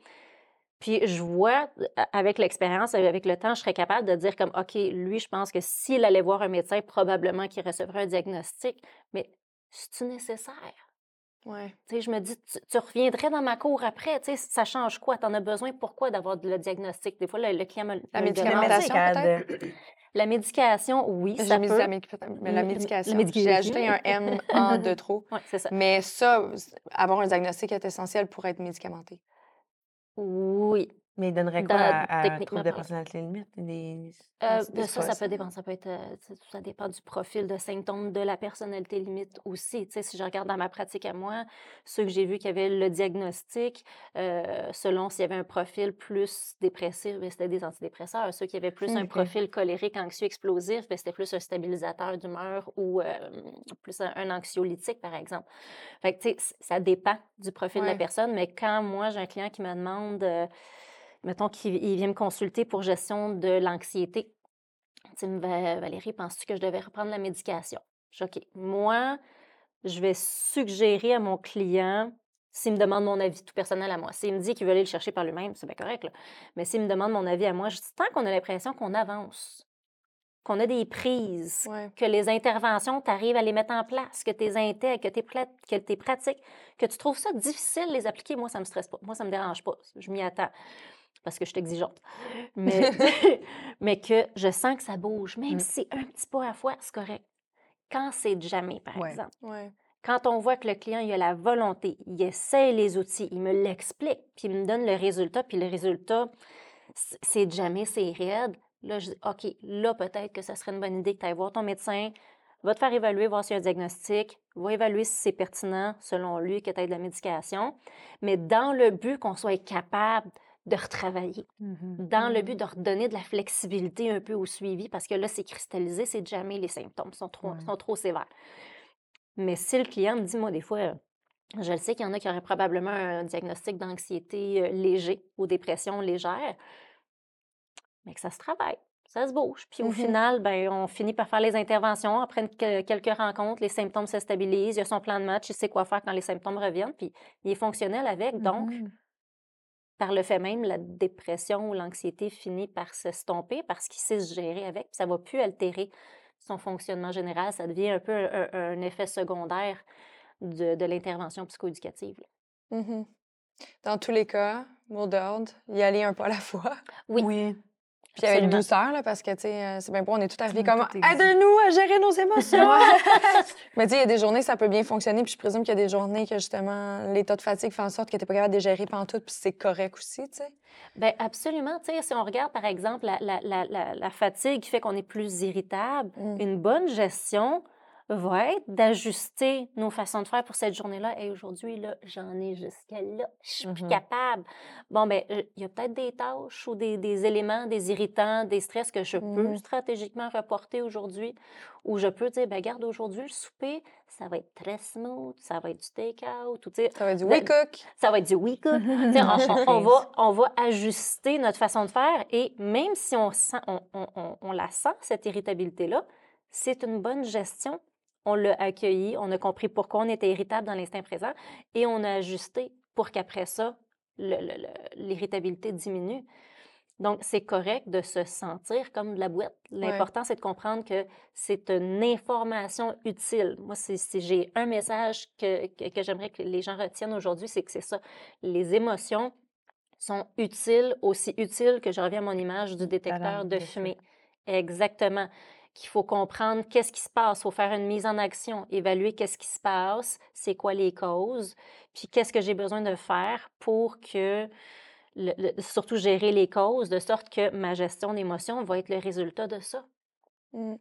Puis je vois, avec l'expérience, avec le temps, je serais capable de dire comme, OK, lui, je pense que s'il allait voir un médecin, probablement qu'il recevrait un diagnostic. Mais c'est-tu nécessaire? Ouais. Tu sais, je me dis, tu, tu reviendrais dans ma cour après, tu sais, ça change quoi? Tu en as besoin pourquoi d'avoir le diagnostic? Des fois, le, le client me, me La le demande. médicamentation, peut-être? La médication, oui, ça mis la, mais la médication. la médication. J'ai ajouté un M (laughs) en de trop. Oui, c'est ça. Mais ça, avoir un diagnostic est essentiel pour être médicamenté. Oui. Mais il donnerait quoi à, à un trouble de personnalité limite? Des... Euh, c'est- ben, ça, ça peut dépendre. Ça peut être, euh, ça- dépend du profil de symptômes de la personnalité limite aussi. Tu sais, si je regarde dans ma pratique à moi, ceux que j'ai vus qui avaient le diagnostic, euh, selon s'il y avait un profil plus dépressif, ben, c'était des antidépresseurs. Ceux qui avaient plus un profil colérique, anxieux, explosif, ben, c'était plus un stabilisateur d'humeur ou euh, plus un, un anxiolytique, par exemple. Fait que, ça dépend du profil de la personne, mais quand moi, j'ai un client qui me demande... mettons qu'il il vient me consulter pour gestion de l'anxiété. Tu me Va- Valérie, penses-tu que je devais reprendre la médication? Je dis, OK. Moi, je vais suggérer à mon client, s'il me demande mon avis tout personnel à moi, s'il me dit qu'il veut aller le chercher par lui-même, c'est bien correct, là. mais s'il me demande mon avis à moi, je dis, tant qu'on a l'impression qu'on avance, qu'on a des prises, Ouais. que les interventions, tu arrives à les mettre en place, que tu les intègres, que tu que t'es pratiques, que tu trouves ça difficile de les appliquer, moi, ça me stresse pas. Moi, ça me dérange pas. Je m'y attends parce que je suis exigeante. (laughs) Mais, (laughs) mais que je sens que ça bouge, même Mm. si c'est un petit pas à la fois, c'est correct. Quand c'est jamais, par Ouais. exemple. Ouais. Quand on voit que le client il a la volonté, il essaie les outils, il me l'explique, puis il me donne le résultat, puis le résultat, c'est jamais, c'est raide. Là, je dis, OK, là, peut-être que ça serait une bonne idée que tu ailles voir ton médecin, va te faire évaluer, voir s'il y a un diagnostic, va évaluer si c'est pertinent selon lui que tu aies de la médication, mais dans le but qu'on soit capable de retravailler, dans le but de redonner de la flexibilité un peu au suivi, parce que là, c'est cristallisé, c'est jamais les symptômes sont trop, Ouais. sont trop sévères. Mais si le client me dit, moi, des fois, euh, je le sais qu'il y en a qui auraient probablement un diagnostic d'anxiété euh, léger ou dépression légère, mais que ça se travaille, ça se bouge. Puis au Mhm. final, ben, on finit par faire les interventions. Après quelques rencontres, les symptômes se stabilisent. Il y a son plan de match, il sait quoi faire quand les symptômes reviennent. Puis il est fonctionnel avec. Donc. Par le fait même, la dépression ou l'anxiété finit par s'estomper parce qu'il sait se gérer avec. Puis ça ne va plus altérer son fonctionnement général. Ça devient un peu un, un- un effet secondaire de, de l'intervention psychoéducative. Mhm. Dans tous les cas, mot d'ordre, y aller un pas à la fois. Oui. Oui. Puis avec Absolument. douceur, là, parce que, tu sais, euh, c'est bien beau, on est tout arrivé Mm, comme aide-nous à gérer nos émotions. (laughs) Mais tu sais, il y a des journées, ça peut bien fonctionner. Puis je présume qu'il y a des journées que justement, l'état de fatigue fait en sorte que tu n'es pas capable de gérer pantoute, puis c'est correct aussi, tu sais. Bien, absolument. Tu sais, si on regarde, par exemple, la, la- la- la- la fatigue qui fait qu'on est plus irritable, Mm. une bonne gestion va être d'ajuster nos façons de faire pour cette journée-là. Et aujourd'hui, là, j'en ai jusqu'à là. Je suis plus Mhm. capable. Bon, ben, euh, il y a peut-être des tâches ou des, des éléments, des irritants, des stress que je peux Mhm. stratégiquement reporter aujourd'hui. Ou je peux dire, ben, garde, aujourd'hui, le souper, ça va être très smooth, ça va être du take-out. Ou, Ça va être du we cook. ça va être du oui cook. (laughs) On, on- va, on va ajuster notre façon de faire et même si on, sent, on, on- on- on la sent, cette irritabilité-là, c'est une bonne gestion. On l'a accueilli, on a compris pourquoi on était irritable dans l'instant présent et on a ajusté pour qu'après ça, l'irritabilité diminue. Donc, c'est correct de se sentir comme de la boîte. L'important, c'est de comprendre que c'est une information utile. Moi, si j'ai un message que, que, que j'aimerais que les gens retiennent aujourd'hui, c'est que c'est ça. Les émotions sont utiles, aussi utiles que je reviens à mon image du détecteur de fumée. Exactement. Qu'il faut comprendre qu'est-ce qui se passe, il faut faire une mise en action, évaluer qu'est-ce qui se passe, c'est quoi les causes, puis qu'est-ce que j'ai besoin de faire pour que, le- le- surtout gérer les causes, de sorte que ma gestion d'émotions va être le résultat de ça. Mm.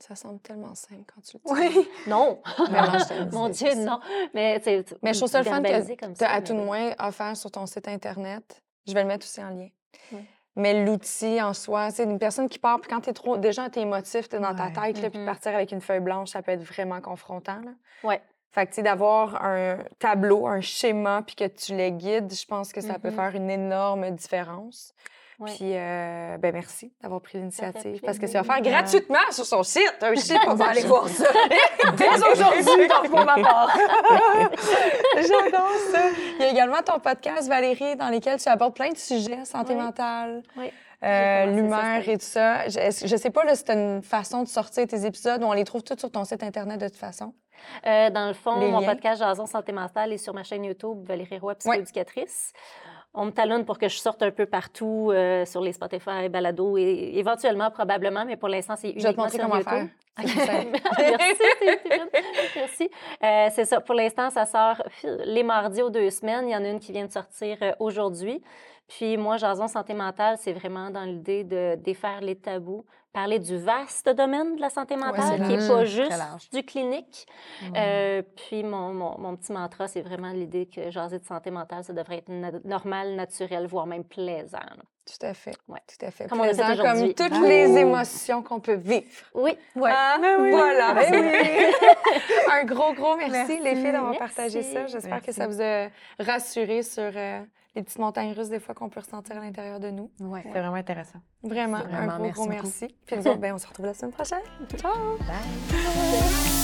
Ça semble tellement simple quand tu le dis. Oui. (laughs) Non, Mais (laughs) mon Dieu, ça. non. Mais, Mais je trouve ça le fun que tu as à tout de moins offert sur ton site Internet. Je vais le mettre aussi en lien. Oui. Mais l'outil en soi, c'est une personne qui part, puis quand tu es trop. Déjà, tu es émotif, tu es dans ta tête, là, puis Mhm. partir avec une feuille blanche, ça peut être vraiment confrontant. Là. Ouais. Fait que, tu sais, d'avoir un tableau, un schéma, puis que tu les guides, je pense que ça peut Mhm. faire une énorme différence. Ouais. Puis, euh, ben merci d'avoir pris l'initiative. Parce que c'est offert gratuitement sur son site. Un site, on va aller voir ça. (laughs) Dès aujourd'hui, donc, pour ma part. (laughs) J'adore ça. Il y a également ton podcast, Valérie, dans lequel tu abordes plein de sujets, santé Oui. mentale, Oui. euh, l'humeur et tout ça. Je, je sais pas là, si tu une façon de sortir tes épisodes ou on les trouve tous sur ton site Internet de toute façon? Euh, dans le fond, Les mon liens? podcast Jason Santé Mentale est sur ma chaîne YouTube Valérie Roy, psychoéducatrice. On me talonne pour que je sorte un peu partout euh, sur les Spotify, Balado et éventuellement, probablement, mais pour l'instant, c'est uniquement sur comment YouTube. faire. (laughs) Merci, Stéphane. (laughs) Merci. Euh, c'est ça. Pour l'instant, ça sort phew, les mardis aux deux semaines. Il y en a une qui vient de sortir euh, aujourd'hui. Puis moi, Jason Santé Mentale, c'est vraiment dans l'idée de défaire les tabous, parler du vaste domaine de la santé mentale, c'est qui n'est pas juste du clinique. Euh, puis mon, mon, mon petit mantra, c'est vraiment l'idée que jaser de santé mentale, ça devrait être na- normal, naturel, voire même plaisant. là. Tout à fait. Ouais. Tout à fait. Comme on Plaisant comme aujourd'hui. toutes Bravo. les émotions qu'on peut vivre. Oui. Ouais. Ah, oui. Voilà. Ben. (laughs) Un gros, gros merci, les filles, d'avoir partagé ça. J'espère que ça vous a rassuré sur euh, les petites montagnes russes des fois qu'on peut ressentir à l'intérieur de nous. Ouais. C'est vraiment intéressant. Vraiment, Vraiment, un gros, merci gros merci. Puis nous autres, ben, on se retrouve la semaine prochaine. (laughs) Ciao! Bye.